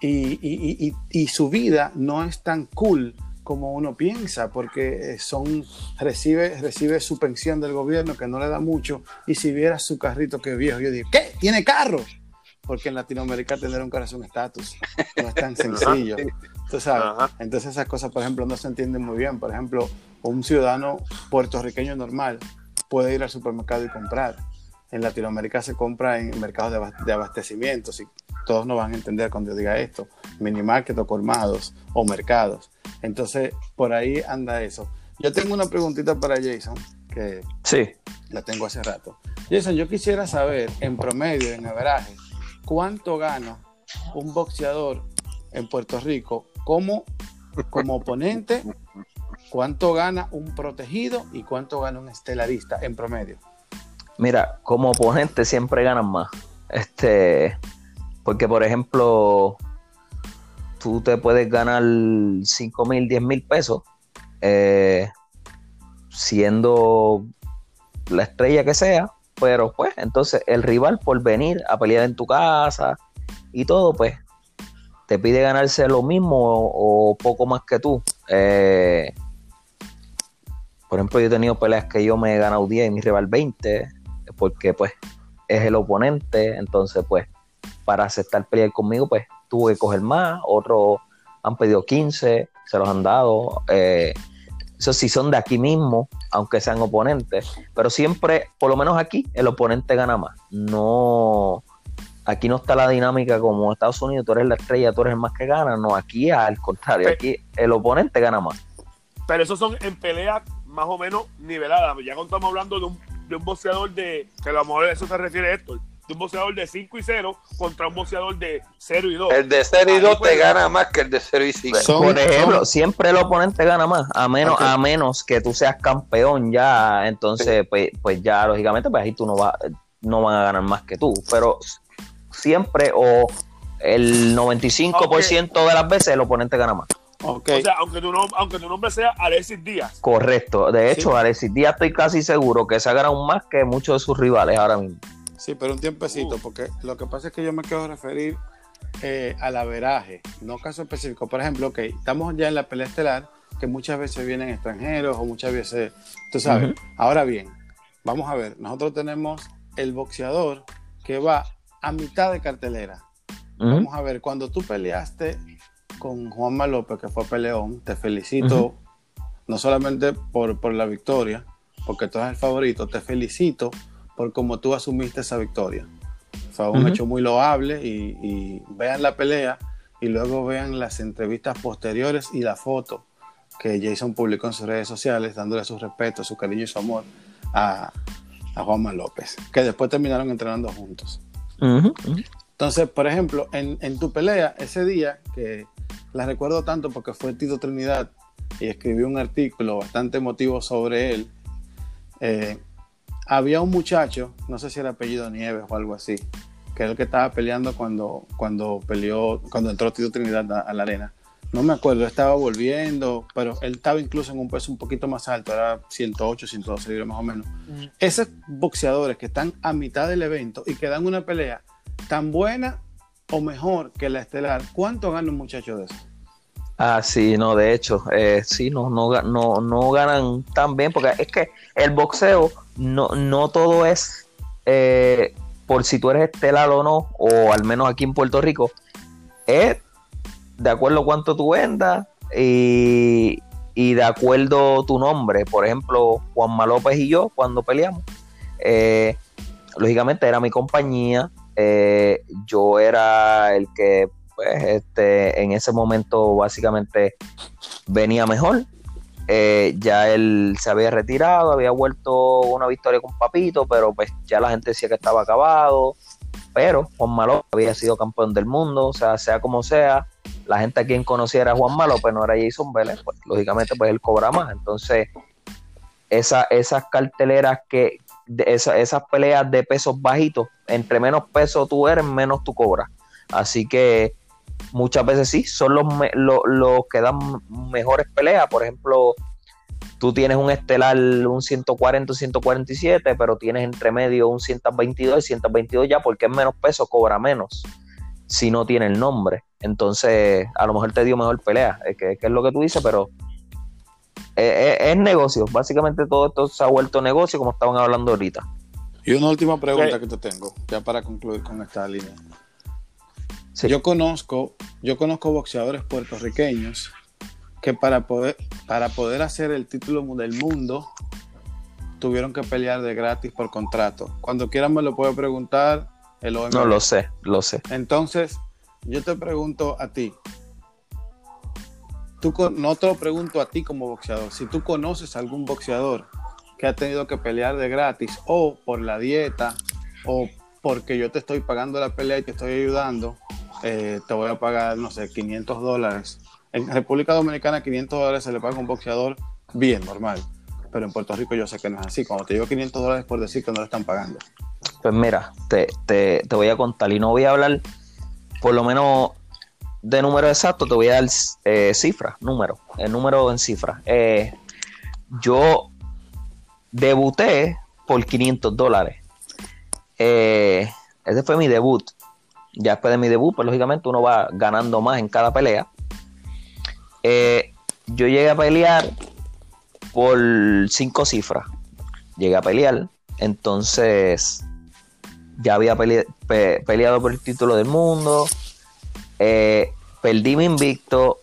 y, y- y- y- su vida no es tan cool como uno piensa, porque eh, son, recibe, recibe su pensión del gobierno que no le da mucho, y si viera su carrito que viejo, yo digo, ¿qué? ¿Tiene carro? Porque en Latinoamérica tener un carro es un estatus, no es tan (laughs) sencillo. Tú sabes. Entonces esas cosas, por ejemplo, no se entienden muy bien. Por ejemplo, un ciudadano puertorriqueño normal puede ir al supermercado y comprar. En Latinoamérica se compra en mercados de, de abastecimiento. Si todos no van a entender cuando yo diga esto. Minimarket o colmados o mercados. Entonces, por ahí anda eso. Yo tengo una preguntita para Jason, que Sí. la tengo hace rato. Jason, yo quisiera saber, en promedio, en averaje, cuánto gana un boxeador en Puerto Rico como, como oponente, cuánto gana un protegido y cuánto gana un estelarista en promedio. Mira, como oponente siempre ganan más. Este, porque por ejemplo, tú te puedes ganar 5 mil, 10 mil pesos eh, siendo la estrella que sea, pero pues entonces el rival por venir a pelear en tu casa y todo, pues te pide ganarse lo mismo o, poco más que tú. Eh, por ejemplo, yo he tenido peleas que yo me he ganado 10 y mi rival 20, porque pues es el oponente, entonces pues para aceptar pelear conmigo pues tuve que coger más, otros han pedido 15, se los han dado, eh, eso sí son de aquí mismo, aunque sean oponentes, pero siempre, por lo menos aquí, el oponente gana más, no, aquí no está la dinámica como en Estados Unidos, tú eres la estrella, tú eres el más que gana, no, aquí al contrario, aquí el oponente gana más. Pero esos son en peleas más o menos niveladas. Ya cuando estamos hablando de un, de un boxeador de, que a lo mejor a eso se refiere Héctor, de un boxeador de 5 y 0 contra un boxeador de 0 y 2. El de 0 y Ahí 2 puede- te gana más que el de 0 y 5. Son- Por ejemplo, son- siempre el oponente gana más, a menos, a menos que tú seas campeón ya, entonces pues, pues ya lógicamente pues ahí tú no vas, no van a ganar más que tú, pero siempre o el 95% de las veces el oponente gana más. O sea, aunque tu, nom- aunque tu nombre sea Alexis Díaz. Correcto. De hecho, Sí. Alexis Díaz estoy casi seguro que se ha ganado más que muchos de sus rivales ahora mismo. sí, pero un tiempecito, Uh. porque lo que pasa es que yo me quiero referir eh, al averaje, no caso específico. Por ejemplo, ok, estamos ya en la pelea estelar, que muchas veces vienen extranjeros o muchas veces, tú sabes. Ahora bien, vamos a ver, nosotros tenemos el boxeador que va a mitad de cartelera. Vamos a ver, cuando tú peleaste con Juanma López, que fue peleón, te felicito, no solamente por, por la victoria, porque tú eres el favorito, te felicito por cómo tú asumiste esa victoria. Fue un hecho muy loable y, y vean la pelea y luego vean las entrevistas posteriores y la foto que Jason publicó en sus redes sociales, dándole su respeto, su cariño y su amor a, a Juanma López, que después terminaron entrenando juntos. Ujú, ujú. Entonces, por ejemplo, en, en tu pelea, ese día, que la recuerdo tanto porque fue Tito Trinidad y escribió un artículo bastante emotivo sobre él, eh, había un muchacho, no sé si era apellido Nieves o algo así, que era el que estaba peleando cuando, cuando peleó, cuando entró Tito Trinidad a, a la arena. No me acuerdo, estaba volviendo, pero él estaba incluso en un peso un poquito más alto, era 108, 112 libras más o menos. Esos boxeadores que están a mitad del evento y que dan una pelea tan buena o mejor que la estelar, ¿cuánto gana un muchacho de eso? Ah, sí, no, de hecho, eh, sí, no, no, no, no ganan tan bien, porque es que el boxeo no, no todo es eh, por si tú eres estelar o no, o al menos aquí en Puerto Rico, es de acuerdo cuánto tú vendas y, de acuerdo tu nombre. Por ejemplo, Juanma López y yo, cuando peleamos, eh, lógicamente era mi compañía, eh, yo era el que pues, este, en ese momento básicamente venía mejor. Eh, ya él se había retirado, había vuelto una victoria con Papito, pero pues ya la gente decía que estaba acabado. Pero Juan Malo había sido campeón del mundo, o sea, sea como sea, la gente a quien conociera a Juan Malo, pues no era Jason Vélez, pues lógicamente pues él cobra más. Entonces, esa, esas carteleras que, esas peleas de pesos bajitos, entre menos peso tú eres, menos tú cobras. Así que muchas veces sí, son los, los, que dan mejores peleas. Por ejemplo, tú tienes un estelar, un 140, un 147, pero tienes entre medio un 122 y 122 ya, porque es menos peso, cobra menos si no tiene el nombre. Entonces, a lo mejor te dio mejor pelea, que, es lo que tú dices, pero es, negocio. Básicamente todo esto se ha vuelto negocio, como estaban hablando ahorita. Y una última pregunta que te tengo, ya para concluir con esta línea. Yo conozco, yo conozco boxeadores puertorriqueños que para poder, para poder hacer el título del mundo tuvieron que pelear de gratis por contrato. Cuando quieran me lo puede preguntar el No lo sé, lo sé. Entonces, yo te pregunto a ti. No te lo pregunto a ti como boxeador. Si tú conoces a algún boxeador que ha tenido que pelear de gratis o por la dieta o porque yo te estoy pagando la pelea y te estoy ayudando, eh, te voy a pagar, no sé, 500 dólares. En República Dominicana 500 dólares se le paga a un boxeador bien, normal. Pero en Puerto Rico yo sé que no es así. Cuando te digo 500 dólares por decir que no le están pagando. Pues mira, te, te, te voy a contar y no voy a hablar por lo menos de número exacto, te voy a dar eh, cifras, número, el número en cifras. Eh, yo debuté por 500 dólares. Eh, ese fue mi debut ya después de mi debut, pues lógicamente uno va ganando más en cada pelea. Eh, yo llegué a pelear por cinco cifras. Llegué a pelear, entonces ya había peleado por el título del mundo. Eh, perdí mi invicto.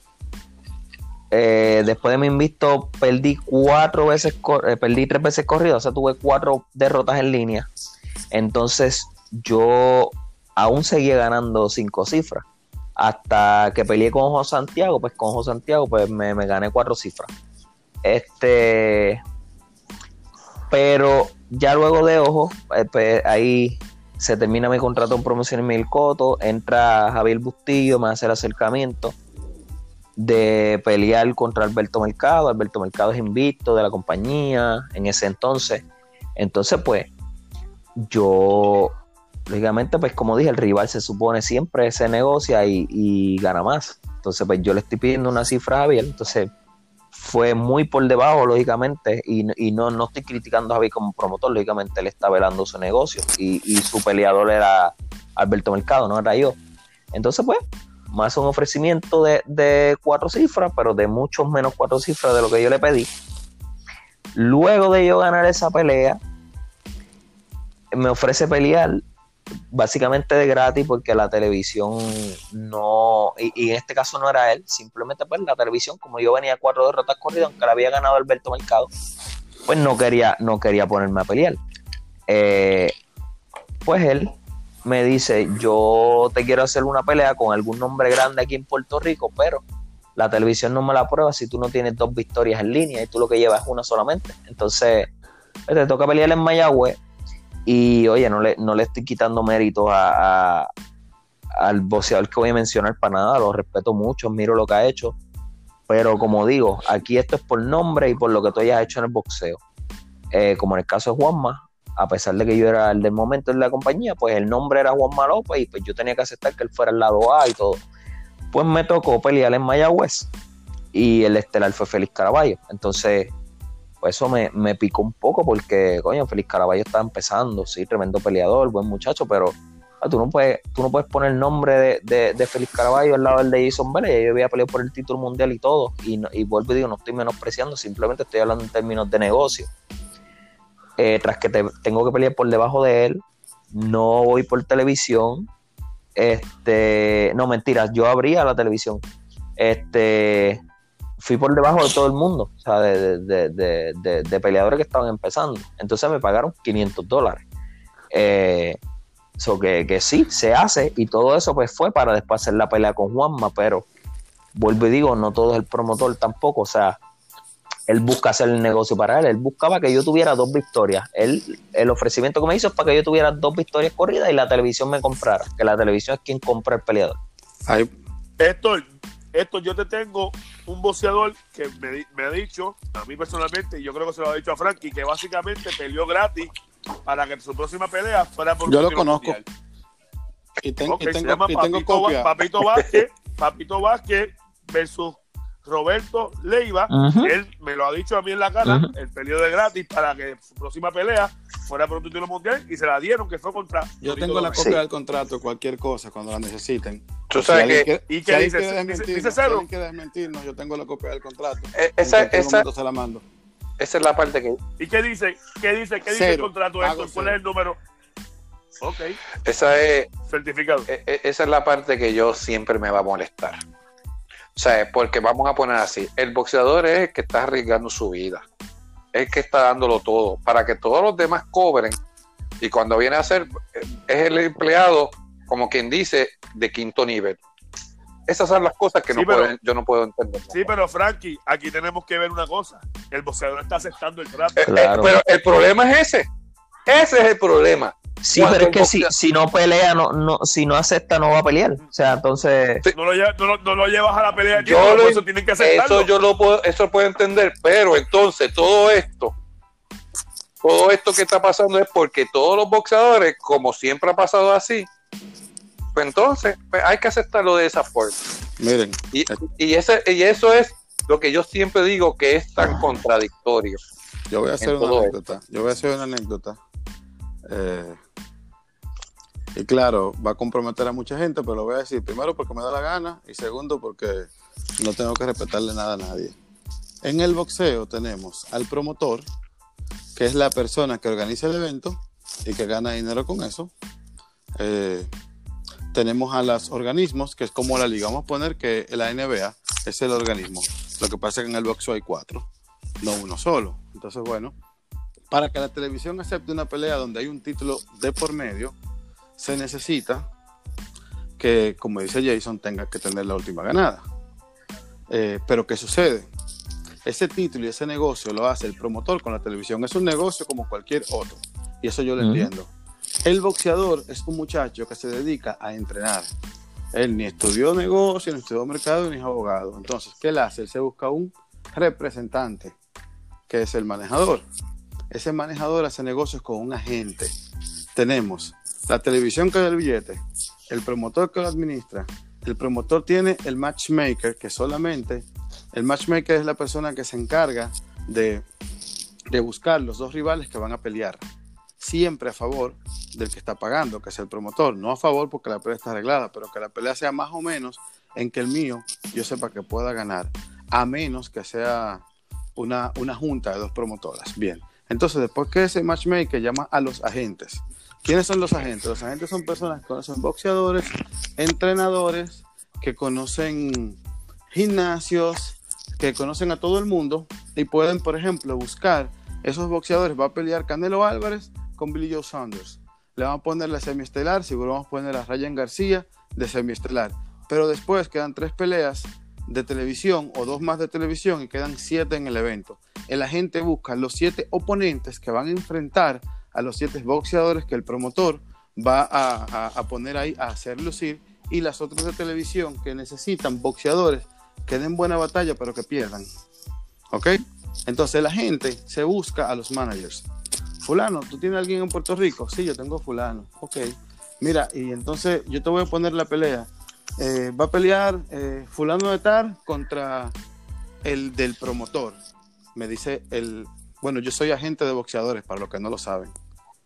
Eh, después de mi invicto, perdí cuatro veces, perdí tres veces corrido, o sea, tuve cuatro derrotas en línea. Entonces, yo aún seguía ganando cinco cifras. Hasta que peleé con José Santiago, pues con José Santiago pues me, gané cuatro cifras. Este, pero ya luego de Ojo, eh, pues, ahí se termina mi contrato en promoción en Mil Coto, entra Javier Bustillo, me hace el acercamiento de pelear contra Alberto Mercado. Alberto Mercado es invicto de la compañía en ese entonces. Entonces, pues, yo lógicamente, pues como dije, el rival se supone siempre se negocia y, gana más. Entonces, pues yo le estoy pidiendo una cifra a Javier, entonces fue muy por debajo, lógicamente, y, no, no estoy criticando a Javier como promotor, lógicamente él está velando su negocio y, su peleador era Alberto Mercado, no era yo. Entonces, pues, más un ofrecimiento de, de cuatro cifras, pero de muchos menos cuatro cifras de lo que yo le pedí. Luego de yo ganar esa pelea, me ofrece pelear básicamente de gratis porque la televisión no, y, en este caso no era él, simplemente pues la televisión, como yo venía cuatro derrotas corridas, aunque la había ganado Alberto Mercado, pues no quería, no quería ponerme a pelear. Eh, pues él me dice, yo te quiero hacer una pelea con algún nombre grande aquí en Puerto Rico, pero la televisión no me la prueba si tú no tienes dos victorias en línea y tú lo que llevas es una solamente. Entonces, pues, te toca pelear en Mayagüez y oye, no le, no le estoy quitando méritos a, al boxeador que voy a mencionar para nada, lo respeto mucho, miro lo que ha hecho. Pero como digo, aquí esto es por nombre y por lo que tú hayas hecho en el boxeo. Eh, como en el caso de Juanma, a pesar de que yo era el del momento en la compañía, pues el nombre era Juanma López y pues yo tenía que aceptar que él fuera el lado A y todo. Pues me tocó pelear en Mayagüez y el estelar fue Félix Caraballo. Entonces, pues eso me, me, picó un poco porque, coño, Félix Caraballo está empezando, sí, tremendo peleador, buen muchacho, pero tú, no puedes, tú no puedes poner el nombre de, de, de Félix Caraballo al lado del de Jason Vélez. Yo había peleado por el título mundial y todo. Y, no, y vuelvo y digo, no estoy menospreciando, simplemente estoy hablando en términos de negocio. Eh, tras que te, tengo que pelear por debajo de él, no voy por televisión. Este, no, mentiras, yo abría la televisión. Este, fui por debajo de todo el mundo, o sea, de, de, de, de, de peleadores que estaban empezando. Entonces me pagaron 500 dólares. Eh, so que, que sí, se hace y todo eso pues fue para después hacer la pelea con Juanma, pero vuelvo y digo, no todo es el promotor tampoco, o sea, él busca hacer el negocio para él, él buscaba que yo tuviera dos victorias, él, el ofrecimiento que me hizo es para que yo tuviera dos victorias corridas y la televisión me comprara, que la televisión es quien compra el peleador. Ahí, Héctor, Héctor, yo te tengo un boxeador que me, me ha dicho, a mí personalmente, y yo creo que se lo ha dicho a Frankie, que básicamente peleó gratis para que su próxima pelea fuera por Yo lo conozco. mundial. y, ten- Ok, y se tengo, llama y tengo Papito, copia. Papito Vázquez, Papito Vázquez versus Roberto Leiva. Él me lo ha dicho a mí en la cara, el periodo de gratis para que su próxima pelea fuera por un título mundial y se la dieron, que fue contra. Yo tengo la copia Sí. del contrato, cualquier cosa, cuando la necesiten. Tú Si sabes que quiere- ¿Y si qué alguien dice? quiere Dice- desmentirnos, dice si cero. quiere desmentirnos, yo tengo la copia del contrato. eh, En esa, esa, momento se la mando. esa es la parte que ¿Y qué dice? ¿Qué dice? ¿Qué dice el contrato? ¿Cuál es el número? Ok, esa es certificado. E- e- esa es la parte que yo siempre me va a molestar. O sea, porque vamos a poner así, el boxeador es el que está arriesgando su vida, es el que está dándolo todo, para que todos los demás cobren, y cuando viene a ser, es el empleado, como quien dice, de quinto nivel. Esas son las cosas que Sí, no pero- pueden- yo no puedo entender. Sí, pero Frankie, aquí tenemos que ver una cosa. El boxeador está aceptando el trato. Eh, eh, pero el problema es ese, ese es el problema. Sí, Cuando pero es que si, si no pelea, no, no, si no acepta, no va a pelear. O sea, entonces, No lo, lleva- no, lo- no lo llevas a la pelea de Yo título, lo- eso tienen que aceptarlo. Eso yo lo puedo, eso puedo entender, pero entonces todo esto, todo esto que está pasando es porque todos los boxeadores, como siempre ha pasado así, pues entonces pues hay que aceptarlo de esa forma. Miren, Y, y, ese, y eso es lo que yo siempre digo que es tan contradictorio. yo voy a hacer una anécdota. Yo voy a hacer una anécdota. Eh, y claro, va a comprometer a mucha gente, pero lo voy a decir primero porque me da la gana y segundo porque no tengo que respetarle nada a nadie. En el boxeo tenemos al promotor, que es la persona que organiza el evento y que gana dinero con eso. Eh, tenemos a los organismos, que es como la liga. Vamos a poner que la NBA es el organismo. Lo que pasa es que en el boxeo hay cuatro, no uno solo. Entonces, bueno, para que la televisión acepte una pelea donde hay un título de por medio, se necesita que, como dice Jason, tenga que tener la última ganada. Eh, pero ¿qué sucede? Ese título y ese negocio lo hace el promotor con la televisión. Es un negocio como cualquier otro. Y eso yo lo entiendo. El boxeador es un muchacho que se dedica a entrenar. Él ni estudió negocio, ni estudió mercado, ni es abogado. Entonces, ¿qué él hace? Él se busca un representante, que es el manejador. Ese manejador hace negocios con un agente. Tenemos la televisión que da el billete, el promotor que lo administra. El promotor tiene el matchmaker, que solamente el matchmaker es la persona que se encarga de, de buscar los dos rivales que van a pelear. Siempre a favor del que está pagando, que es el promotor. No a favor porque la pelea está arreglada, pero que la pelea sea más o menos en que el mío yo sepa que pueda ganar, a menos que sea una, una junta de dos promotoras. Bien, entonces después que ese matchmaker llama a los agentes. ¿Quiénes son los agentes? Los agentes son personas que conocen boxeadores, entrenadores, que conocen gimnasios, que conocen a todo el mundo y pueden, por ejemplo, buscar esos boxeadores. Va a pelear Canelo Álvarez con Billy Joe Saunders. Le van a poner la semiestelar, seguro vamos a poner a Ryan García de semiestelar. Pero después quedan tres peleas de televisión o dos más de televisión y quedan siete en el evento. El agente busca los siete oponentes que van a enfrentar a los siete boxeadores que el promotor va a, a- poner ahí a hacer lucir y las otras de televisión que necesitan boxeadores que den buena batalla pero que pierdan. ¿Ok? Entonces la gente se busca a los managers. Fulano, ¿tú tienes alguien en Puerto Rico? Sí, yo tengo fulano. Ok. Mira, y entonces yo te voy a poner la pelea. Eh, va a pelear eh, fulano de Tar contra el del promotor. Me dice el... Bueno, yo soy agente de boxeadores, para los que no lo saben.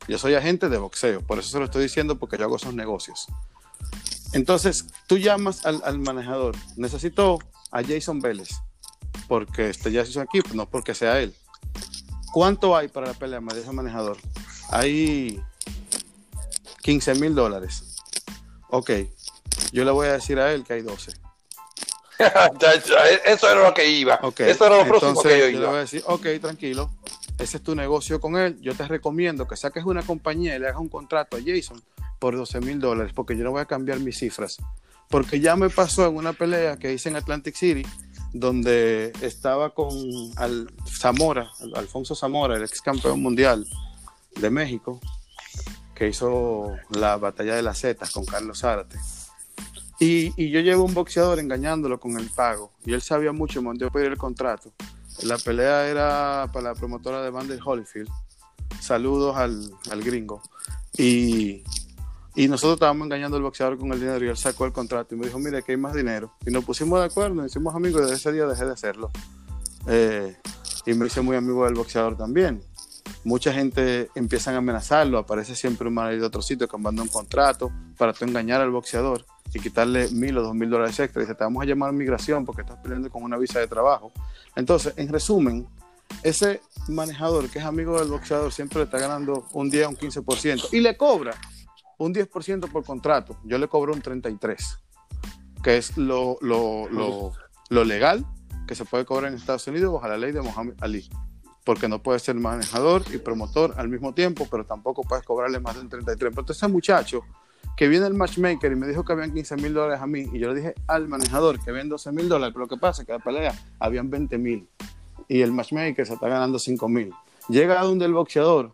Yo soy agente de boxeo, por eso se lo estoy diciendo porque yo hago esos negocios. Entonces, tú llamas al, manejador, necesito a Jason Vélez, porque este ya hizo aquí, no porque sea él. ¿Cuánto hay para la pelea de ese manejador? Hay 15 mil dólares. Ok, yo le voy a decir a él que hay 12. (laughs) Eso era lo que iba. Eso era lo próximo que yo iba. Yo le voy a decir, ok, tranquilo, ese es tu negocio con él. Yo te recomiendo que saques una compañía y le hagas un contrato a Jason por 12 mil dólares, porque yo no voy a cambiar mis cifras. Porque ya me pasó en una pelea que hice en Atlantic City, donde estaba con Al Zamora, Alfonso Zamora, el ex campeón mundial de México, que hizo la batalla de las Zetas con Carlos Zárate. Y, y, yo llevo un boxeador engañándolo con el pago. Y él sabía mucho, me a pedir el contrato. La pelea era para la promotora de Vander Holyfield. Saludos al, al gringo. Y, y, nosotros estábamos engañando al boxeador con el dinero y él sacó el contrato y me dijo, mire, que hay más dinero. Y nos pusimos de acuerdo, nos hicimos amigos y desde ese día dejé de hacerlo. Eh, y me hice muy amigo del boxeador también mucha gente empiezan a amenazarlo, aparece siempre un manager de otro sitio que manda un contrato para tú engañar al boxeador y quitarle mil o dos mil dólares extra. Y dice, te vamos a llamar a migración porque estás peleando con una visa de trabajo. Entonces, en resumen, ese manejador que es amigo del boxeador siempre le está ganando un 10, un 15% y le cobra un 10% por contrato. Yo le cobro un 33%, que es lo, lo, lo, lo legal que se puede cobrar en Estados Unidos bajo la ley de Mohamed Ali porque no puedes ser manejador y promotor al mismo tiempo, pero tampoco puedes cobrarle más del 33. Pero ese muchacho que viene el matchmaker y me dijo que habían 15 mil dólares a mí, y yo le dije al manejador que habían 12 mil dólares, pero lo que pasa es que la pelea habían 20 mil y el matchmaker se está ganando 5 mil. Llega a donde el boxeador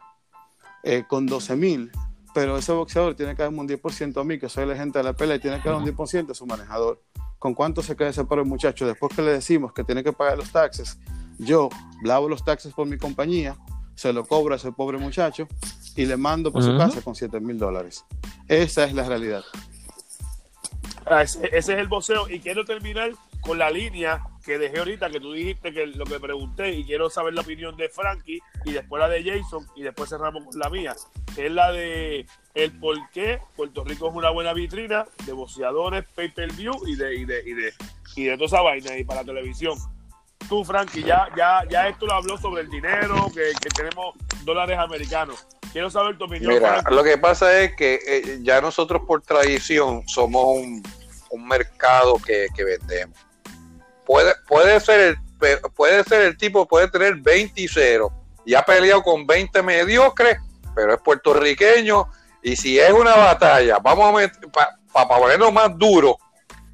eh, con 12 mil, pero ese boxeador tiene que darme un 10% a mí, que soy la gente de la pelea, y tiene que dar un 10% a su manejador. ¿Con cuánto se queda ese pobre muchacho? Después que le decimos que tiene que pagar los taxes, yo lavo los taxes por mi compañía, se lo cobro a ese pobre muchacho y le mando por su casa con 7 mil dólares. Esa es la realidad. Ah, ese, es el voceo y quiero terminar con la línea que dejé ahorita, que tú dijiste que lo que pregunté y quiero saber la opinión de Frankie y después la de Jason y después cerramos con la mía, que es la de el por qué Puerto Rico es una buena vitrina de boxeadores, pay-per-view y de, y, de, y, de, y de toda esa vaina y para la televisión tú, Frankie, ya, ya, ya esto lo habló sobre el dinero, que, tenemos dólares americanos. Quiero saber tu opinión. Mira, lo que pasa es que eh, ya nosotros por tradición somos un, mercado que, vendemos. Puede, puede, ser el, puede ser el tipo, puede tener 20 y 0 y ha peleado con 20 mediocres, pero es puertorriqueño. Y si es una batalla, vamos a meter, para ponerlo más duro,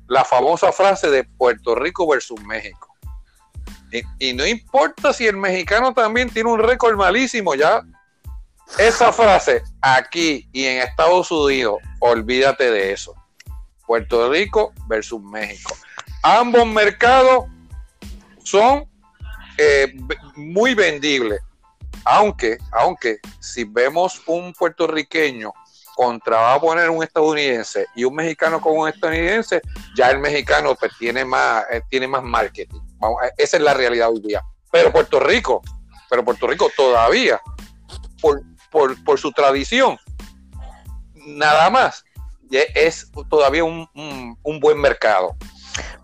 la famosa frase de Puerto Rico versus México. Y, no importa si el mexicano también tiene un récord malísimo, ya. Esa frase aquí y en Estados Unidos, olvídate de eso. Puerto Rico versus México. Ambos mercados son eh, muy vendibles. Aunque, aunque si vemos un puertorriqueño contra va a poner un estadounidense y un mexicano con un estadounidense, ya el mexicano pues, tiene más, eh, tiene más marketing. Esa es la realidad hoy día. Pero Puerto Rico, pero Puerto Rico todavía, por, por, su tradición, nada más, es todavía un, buen mercado.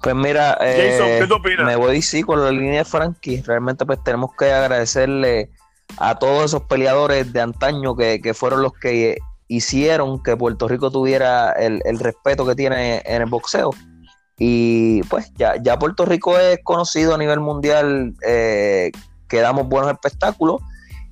Pues mira, eh, me voy sí con la línea de Frankie. Realmente pues tenemos que agradecerle a todos esos peleadores de antaño que, que fueron los que hicieron que Puerto Rico tuviera el, el respeto que tiene en el boxeo. Y pues ya, ya Puerto Rico es conocido a nivel mundial eh, que damos buenos espectáculos.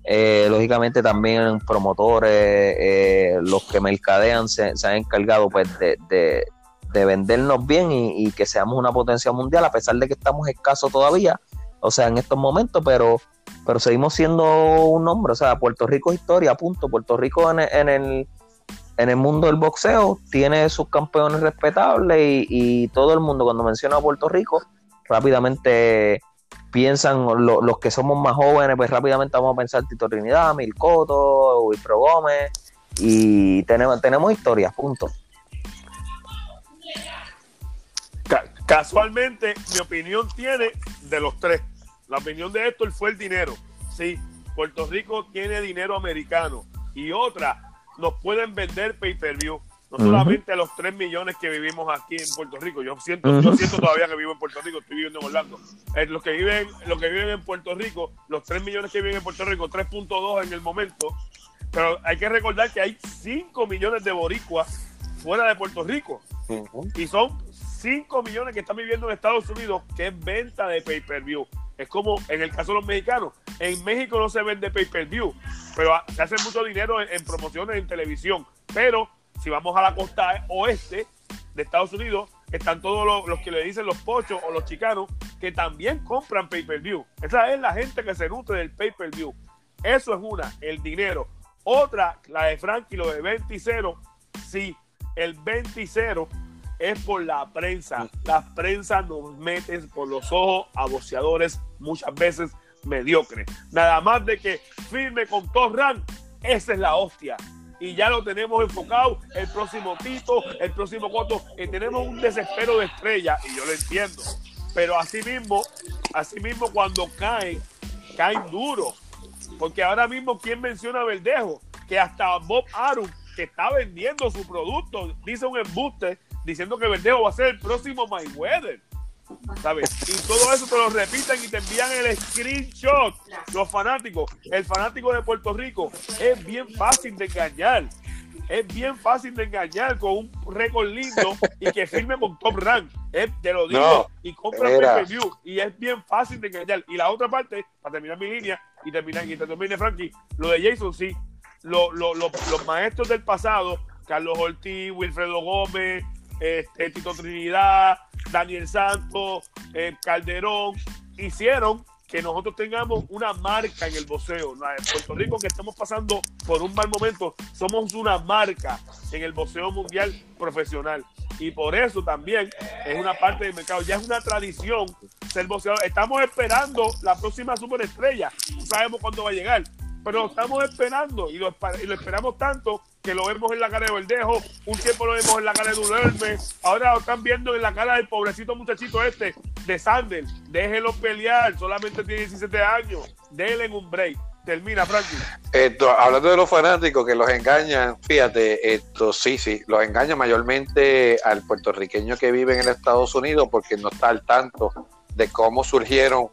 Eh, lógicamente también promotores, eh, los que mercadean se, han encargado pues de, de, vendernos bien y, que seamos una potencia mundial, a pesar de que estamos escasos todavía, o sea, en estos momentos, pero, pero seguimos siendo un nombre, o sea, Puerto Rico es historia, punto. Puerto Rico en, en el en el mundo del boxeo tiene sus campeones respetables y, todo el mundo cuando menciona a Puerto Rico rápidamente piensan los que somos más jóvenes pues rápidamente vamos a pensar Tito Trinidad, Milcoto, Wilfredo Gómez y tenemos, tenemos historias, punto. Casualmente mi opinión tiene de los tres. La opinión de Héctor fue el dinero. Sí, Puerto Rico tiene dinero americano Y otra, nos pueden vender pay-per-view. No solamente a los 3 millones que vivimos aquí en Puerto Rico. Yo siento, yo siento todavía que vivo en Puerto Rico, estoy viviendo en Orlando. Eh, los, que viven, los que viven en Puerto Rico, los 3 millones que viven en Puerto Rico, 3.2 en el momento. Pero hay que recordar que hay 5 millones de boricuas fuera de Puerto Rico. Y son 5 millones que están viviendo en Estados Unidos, que es venta de pay-per-view. Es como en el caso de los mexicanos. En México no se vende pay-per-view, pero se hace mucho dinero en, promociones en televisión. Pero si vamos a la costa oeste de Estados Unidos, están todos los, que le dicen los pochos o los chicanos que también compran pay-per-view. Esa es la gente que se nutre del pay-per-view. Eso es una, el dinero. Otra, la de Frankie, lo de 20 0. Sí, el 20 0 es por la prensa. La prensa nos mete por los ojos a boxeadores muchas veces mediocres. Nada más de que firme con Torran, esa es la hostia y ya lo tenemos enfocado. El próximo Tito, el próximo Coto, y tenemos un desespero de estrella, y yo lo entiendo. Pero así mismo, así mismo cuando caen, caen duro. Porque ahora mismo, ¿quién menciona a Verdejo? Que hasta Bob Arum, que está vendiendo su producto, dice un embuste diciendo que Verdejo va a ser el próximo Mayweather. ¿sabes? Y todo eso te lo repiten y te envían el screenshot. Los fanáticos, el fanático de Puerto Rico es bien fácil de engañar. Es bien fácil de engañar con un récord lindo y que firme con Top Rank. te lo digo. y compra pay-per-view. Y es bien fácil de engañar. Y la otra parte, para terminar mi línea y terminar y termine Frankie, lo de Jason sí. los maestros del pasado, Carlos Ortiz, Wilfredo Gómez, este, Tito Trinidad, Daniel Santos, eh, Calderón, hicieron que nosotros tengamos una marca en el boxeo. En Puerto Rico que estamos pasando por un mal momento, somos una marca en el boxeo mundial profesional. Y por eso también es una parte del mercado. Ya es una tradición ser boxeador. Estamos esperando la próxima superestrella. No sabemos cuándo va a llegar pero estamos esperando y lo, esperamos tanto que lo vemos en la cara de Verdejo, un tiempo lo vemos en la cara de Dulerme, ahora lo están viendo en la cara del pobrecito muchachito este de Sandel. Déjelo pelear, solamente tiene 17 años, denle un break. Termina, Frankie. Hablando de los fanáticos que los engañan, fíjate, esto sí, sí, los engañan mayormente al puertorriqueño que vive en el Estados Unidos porque no está al tanto de cómo surgieron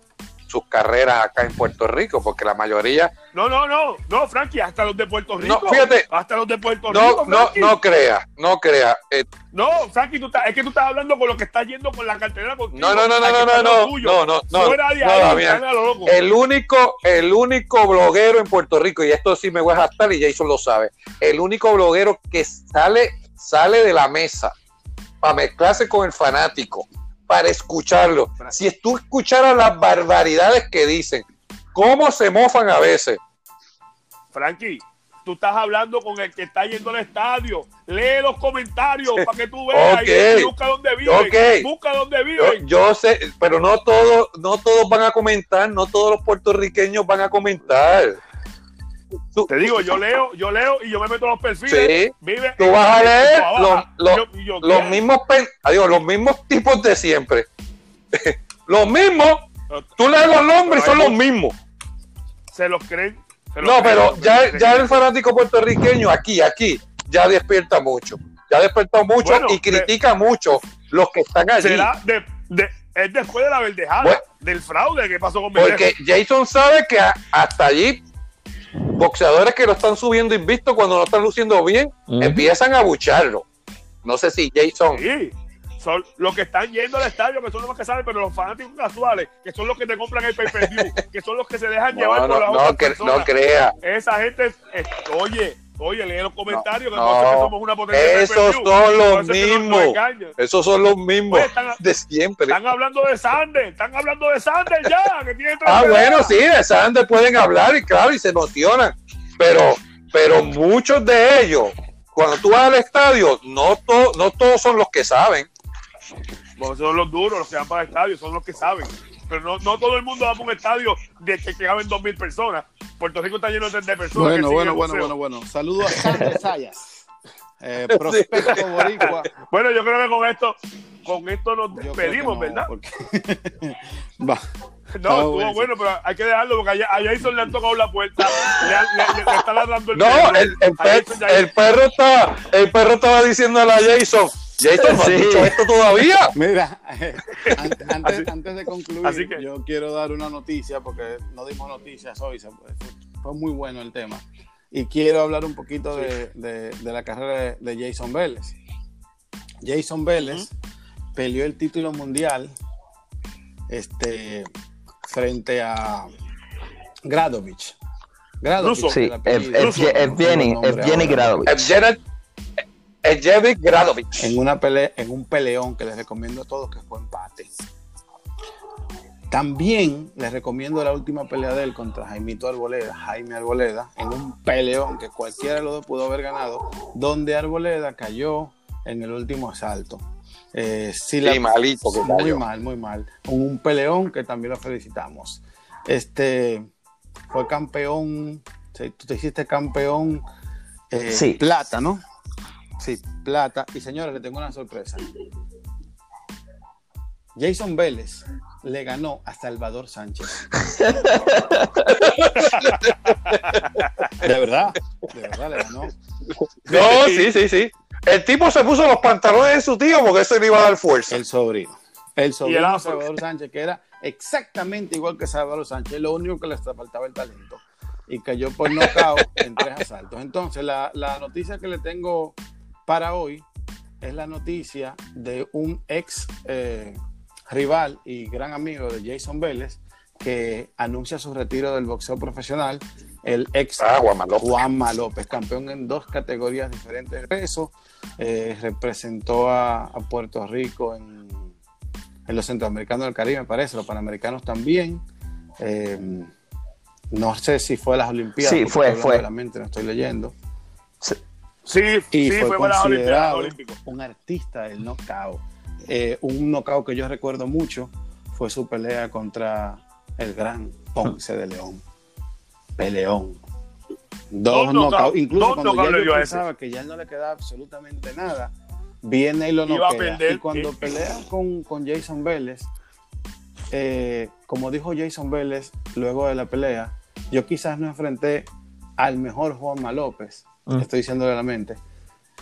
sus carreras acá en Puerto Rico, porque la mayoría. No, no, no, no, Frankie, hasta los de Puerto Rico. No, fíjate. Hasta los de Puerto Rico. No, no crea, no crea. Eh, no, Frankie, tú es que tú estás hablando con lo que está yendo con la cartera contigo. No, no, no, no, no, no, no, no, no, no, El único, el único bloguero en Puerto Rico, y esto sí me voy a gastar y Jason lo sabe, el único bloguero que sale, sale de la mesa para mezclarse con el fanático para escucharlo. Si tú escucharas las barbaridades que dicen, cómo se mofan a veces. Frankie, tú estás hablando con el que está yendo al estadio. Lee los comentarios para que tú veas y busca dónde viven. Busca dónde viven. Yo, sé, pero no todos, no todos van a comentar, no todos los puertorriqueños van a comentar. Te digo, yo leo, yo leo y yo me meto los perfiles. Sí, tú vas a leer los, mismos, adiós, los mismos tipos de siempre. (laughs) los mismos. Tú lees los nombres y son los mismos. Se los creen. no, pero ya, ya el fanático puertorriqueño aquí, aquí, ya despierta mucho. Ya despierta mucho y critica mucho los que están allí. Será de, es después de la verdejada, del fraude que pasó con Porque Jason sabe que hasta allí boxeadores que lo están subiendo invisto cuando no están luciendo bien, empiezan a bucharlo. No sé si Jason. Sí, son los que están yendo al estadio, que son los que saben, pero los fanáticos casuales, que son los que te compran el pay-per-view, que son los que se dejan llevar por la no, que, no crea. Esa gente, oye, Oye, lee los comentarios que no, somos una potencia. Esos son los mismos. esos son los mismos de siempre. Están hablando de Sander, están hablando de Sander ya. Que tiene ah, bueno, sí, de Sander pueden hablar y claro, y se emocionan. Pero, pero muchos de ellos, cuando tú vas al estadio, no, no todos son los que saben. Bueno, son los duros, los que van para el estadio, son los que saben pero no, no todo el mundo va a un estadio de que, caben dos mil personas. Puerto Rico está lleno de, personas. Bueno, bueno, bueno, bueno, bueno. Saludos a (laughs) Sánchez Sayas. Eh, prospecto boricua. Bueno, yo creo que con esto con esto nos despedimos, no, ¿verdad? porque- (laughs) Va. No, estuvo bueno, pero hay que dejarlo porque a, a Jason le han tocado la puerta. Le, han- le- le- le está ladrando el No, perro. el, el, A per- Jason ya- el perro estaba, el perro estaba diciéndole a Jason, Jason, ¿no has Sí. dicho esto todavía? (laughs) Mira, (laughs) antes, antes, Así- antes de concluir, así que- yo quiero dar una noticia porque no dimos noticias hoy, se- fue, muy bueno el tema. Y quiero hablar un poquito de, de- de la carrera de, de Jason Vélez. Jason Vélez peleó el título mundial este, frente a Gradovich. Gradovich. Sí, Evgeny. Gradovich. Evgeny Gradovich. en una pelea, en un peleón que les recomiendo a todos que fue empate. También les recomiendo la última pelea de él contra Jaimito Arboleda, Jaime Arboleda, en un peleón que cualquiera de los dos pudo haber ganado, donde Arboleda cayó en el último asalto. Eh, sí, la- Sí, malito que muy cayó. mal, muy mal. Un peleón que también lo felicitamos. Este fue campeón, tú te hiciste campeón eh, Sí. plata, ¿no? Sí, plata. Y señores, le tengo una sorpresa. Jason Vélez le ganó a Salvador Sánchez. de verdad, de verdad le ganó. No, sí, sí, sí. El tipo se puso los pantalones de su tío porque eso le iba a dar fuerza. El sobrino. El sobrino el de. Salvador Sánchez, que era exactamente igual que Salvador Sánchez, lo único que le faltaba el talento. Y cayó por nocaut en tres asaltos. Entonces, la, la noticia que le tengo para hoy es la noticia de un ex eh, rival y gran amigo de Jason Vélez que anuncia su retiro del boxeo profesional, el ex Ah, Juanma López. Juanma López, campeón en dos categorías diferentes de peso, eh, representó a, a Puerto Rico en, en los centroamericanos del Caribe, me parece, los panamericanos también. Eh, no sé si fue a las Olimpiadas. Sí, fue, fue. de la mente, no estoy leyendo. Sí, Y sí, fue, fue, considerado un artista del knockout. Eh, un knockout que yo recuerdo mucho fue su pelea contra el gran Ponce de León. Peleón. Dos, Dos knockouts. Incluso dos cuando knockouts ya yo pensaba que ya no le quedaba absolutamente nada, viene y lo noquea. Y cuando pelea con, con Jason Vélez, eh, como dijo Jason Vélez luego de la pelea, yo quizás no enfrenté al mejor Juanma López, Mm. estoy diciendo de la mente,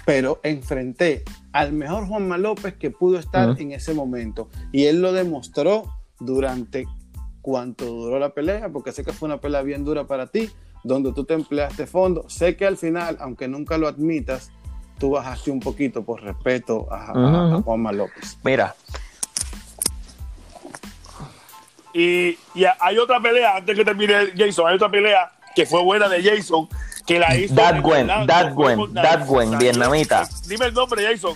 pero enfrenté al mejor Juanma López que pudo estar Mm. en ese momento. Y él lo demostró durante cuánto duró la pelea, porque sé que fue una pelea bien dura para ti, donde tú te empleaste fondo. Sé que al final, aunque nunca lo admitas, tú bajaste un poquito por respeto a, a- a. Juanma López. Mira, Y, y hay otra pelea, antes que termine Jason, hay otra pelea que fue buena de Jason, que la hizo. En Gwen, fue Gwen, Dat Gwen, vietnamita. Dime el nombre, Jason.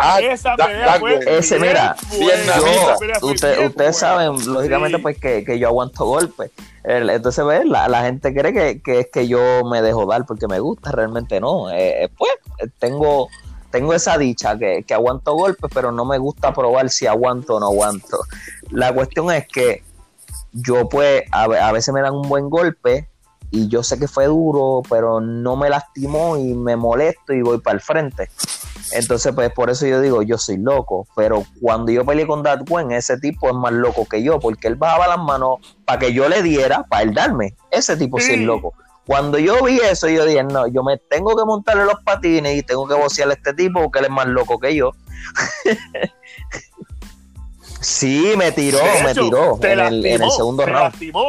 Ah, Esa pelea fue. Ese, mira, yo, usted- ustedes saben, lógicamente, Sí. pues que, que yo aguanto golpes. Entonces, ¿ves? La, la gente cree que, que es que yo me dejo dar porque me gusta, realmente no. Eh, eh, pues tengo, tengo esa dicha que, que aguanto golpes, pero no me gusta probar si aguanto o no aguanto. La cuestión es que yo pues a, a veces me dan un buen golpe y yo sé que fue duro, pero no me lastimó y me molesto y voy para el frente. Entonces, pues por eso yo digo, yo soy loco. Pero cuando yo peleé con Dat Gwen, ese tipo es más loco que yo, porque él bajaba las manos para que yo le diera, para él darme. Ese tipo sí es Sí. loco. Cuando yo vi eso, yo dije, no, yo me tengo que montarle los patines y tengo que bocearle a este tipo porque él es más loco que yo. (laughs) sí, me tiró, me tiró en el, en el segundo te round. lastimó.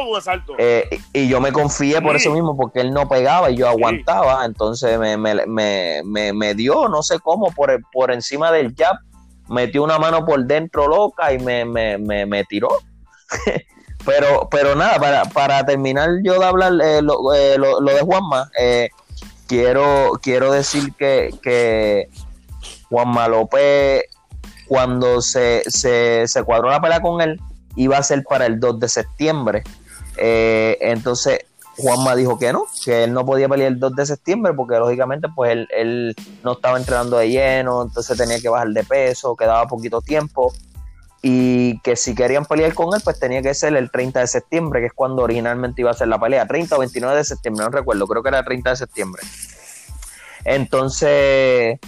Eh, y yo me confié por eso mismo, porque él no pegaba y yo aguantaba, entonces me, me, me, me, me dio, no sé cómo, por, por encima del jab, metió una mano por dentro loca y me, me, me, me tiró. (laughs) pero, pero nada, para, para terminar yo de hablar eh, lo, eh, lo- lo de Juanma, eh, quiero, quiero decir que, que Juanma López, cuando se, se, se cuadró la pelea con él, iba a ser para el 2 de septiembre. Eh, entonces Juanma dijo que no, que él no podía pelear el 2 de septiembre porque lógicamente pues él, él no estaba entrenando de lleno, entonces tenía que bajar de peso, quedaba poquito tiempo y que si querían pelear con él pues tenía que ser el 30 de septiembre, que es cuando originalmente iba a ser la pelea, 30 o 29 de septiembre, no recuerdo, creo que era el 30 de septiembre. Entonces,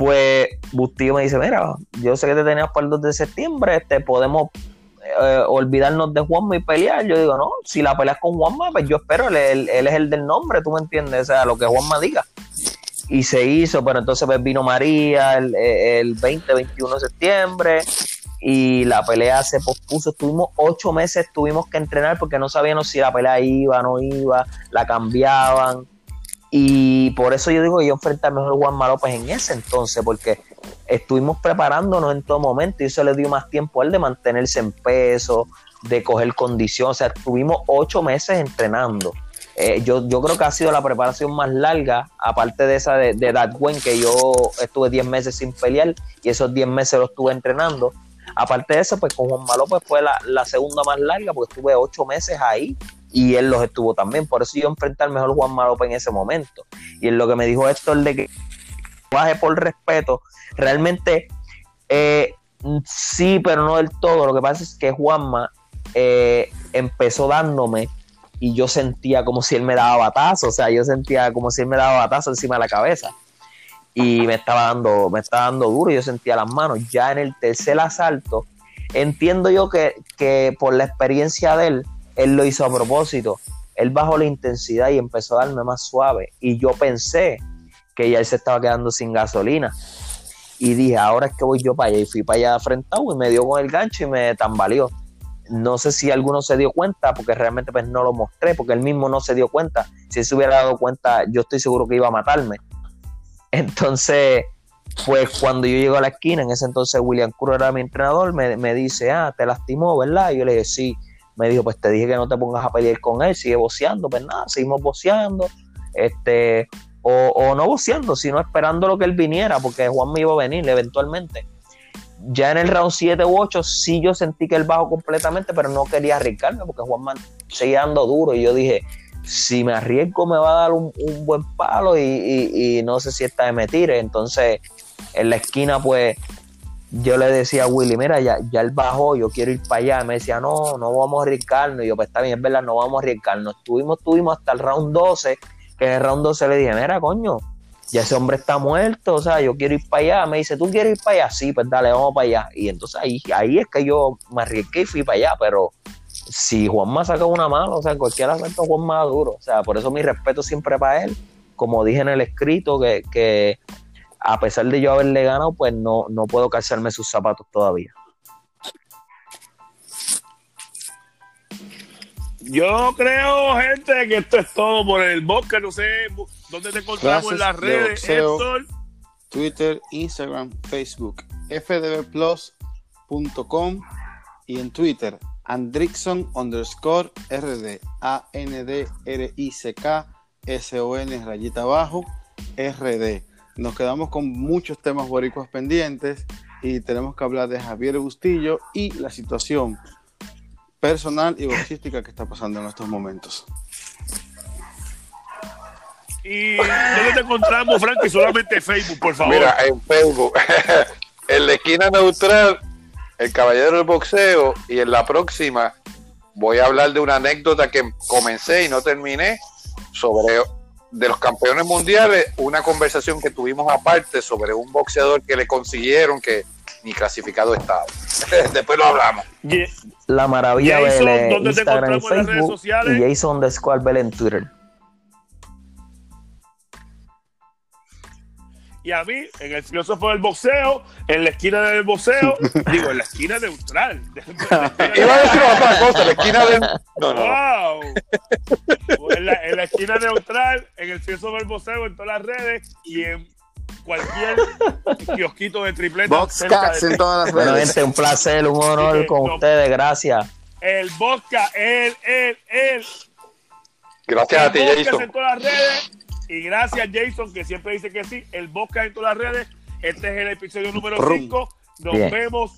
pues Bustillo me dice, mira, yo sé que te tenías para el 2 de septiembre, este, podemos eh, olvidarnos de Juanma y pelear. Yo digo, no, si la peleas con Juanma, pues yo espero, él, es el del nombre, tú me entiendes, o sea, lo que Juanma diga. Y se hizo, pero entonces pues vino María el, el 20, 21 de septiembre y la pelea se pospuso. Estuvimos ocho meses, tuvimos que entrenar porque no sabíamos si la pelea iba, no iba, la cambiaban. Y por eso yo digo que yo enfrenté al mejor Juan López en ese entonces, porque estuvimos preparándonos en todo momento y eso le dio más tiempo a él de mantenerse en peso, de coger condición. O sea, estuvimos ocho meses entrenando. Eh, yo, yo creo que ha sido la preparación más larga, aparte de esa de, de Datwen, que yo estuve diez meses sin pelear y esos diez meses los estuve entrenando. Aparte de eso, pues con Juan López fue la, la segunda más larga, porque estuve ocho meses ahí y él los estuvo también. Por eso yo enfrenté al mejor Juan López en ese momento. Y en lo que me dijo Héctor de que baje por respeto, realmente eh, sí, pero no del todo. Lo que pasa es que Juanma eh, empezó dándome y yo sentía como si él me daba batazo, o sea, yo sentía como si él me daba batazo encima de la cabeza y me estaba dando, me estaba dando duro, y yo sentía las manos. Ya en el tercer asalto, entiendo yo que, que por la experiencia de él, él lo hizo a propósito. Él bajó la intensidad y empezó a darme más suave. Y yo pensé que ya él se estaba quedando sin gasolina. Y dije, ahora es que voy yo para allá. Y fui para allá afrentado y me dio con el gancho y me tambaleó. No sé si alguno se dio cuenta, porque realmente pues no lo mostré, porque él mismo no se dio cuenta. Si él se hubiera dado cuenta, yo estoy seguro que iba a matarme. (laughs) Entonces, pues cuando yo llego a la esquina, en ese entonces William Cruz era mi entrenador, me, me dice, ah, te lastimó, ¿verdad? Y yo le dije, sí me dijo, pues te dije que no te pongas a pelear con él, sigue boceando, pues nada, seguimos boceando, este, o, o, no boceando, sino esperando lo que él viniera, porque Juan me iba a venir eventualmente. Ya en el round 7 u 8 sí yo sentí que él bajó completamente, pero no quería arriesgarme porque Juan seguía dando duro y yo dije, si me arriesgo me va a dar un, un buen palo y, y, y, no sé si esta de me tire. Entonces en la esquina pues yo le decía a Willy, mira, ya, ya él bajó, yo quiero ir para allá. Me decía, no, no vamos a arriesgarnos. Y yo, pues está bien, es verdad, no vamos a arriesgarnos. Estuvimos, estuvimos hasta el round 12, que en el round 12 le dije, mira, coño, ya ese hombre está muerto, o sea, yo quiero ir para allá. Me dice, ¿tú quieres ir para allá? Sí, pues dale, vamos para allá. Y entonces ahí, ahí es que yo me arriesgué y fui para allá, pero si Juanma saca una mano, o sea, en cualquier asalto Juan más duro. O sea, por eso mi respeto siempre para él. Como dije en el escrito, que, que a pesar de yo haberle ganado, pues no, no puedo calzarme sus zapatos todavía. Yo creo, gente, que esto es todo por el bosque. No sé dónde te encontramos en las de redes. Héctor. Twitter, Instagram, Facebook, fdbplus.com y en Twitter, Andrickson underscore RD, A-N-D-R-I-C-K-S-O-N rayita abajo, RD. Nos quedamos con muchos temas boricuas pendientes y tenemos que hablar de Javier Bustillo y la situación personal y boxística que está pasando en estos momentos. ¿Y dónde te encontramos, Frankie? Solamente Facebook, por favor. Mira, en Facebook, (laughs) en la esquina neutral, el caballero del boxeo, y en la próxima voy a hablar de una anécdota que comencé y no terminé sobre de los campeones mundiales, una conversación que tuvimos aparte sobre un boxeador que le consiguieron que ni clasificado estaba. (laughs) Después lo hablamos. La maravilla Jason, Vélez en ¿dónde te Instagram y encontramos en las redes Facebook sociales? y Jason Vélez en Twitter. Y a mí, en el filósofo del boxeo, en la esquina del boxeo, (laughs) digo, en la esquina neutral. (laughs) Iba a decir otra cosa, la esquina de... No, no, no. ¡Wow! En la, en la esquina neutral, en el filósofo del boxeo, en todas las redes y en cualquier kiosquito de tripleta. cerca Boxcats de en todas las Bueno, redes. gente, un placer, un honor Sí, con no. ustedes, gracias. El Bosca, el, el, el. Gracias a ti, el Jason. en todas las redes. Y gracias, Jason, que siempre dice que sí. El Bosca en todas las redes. Este es el episodio número Brum. 5. Nos Bien. vemos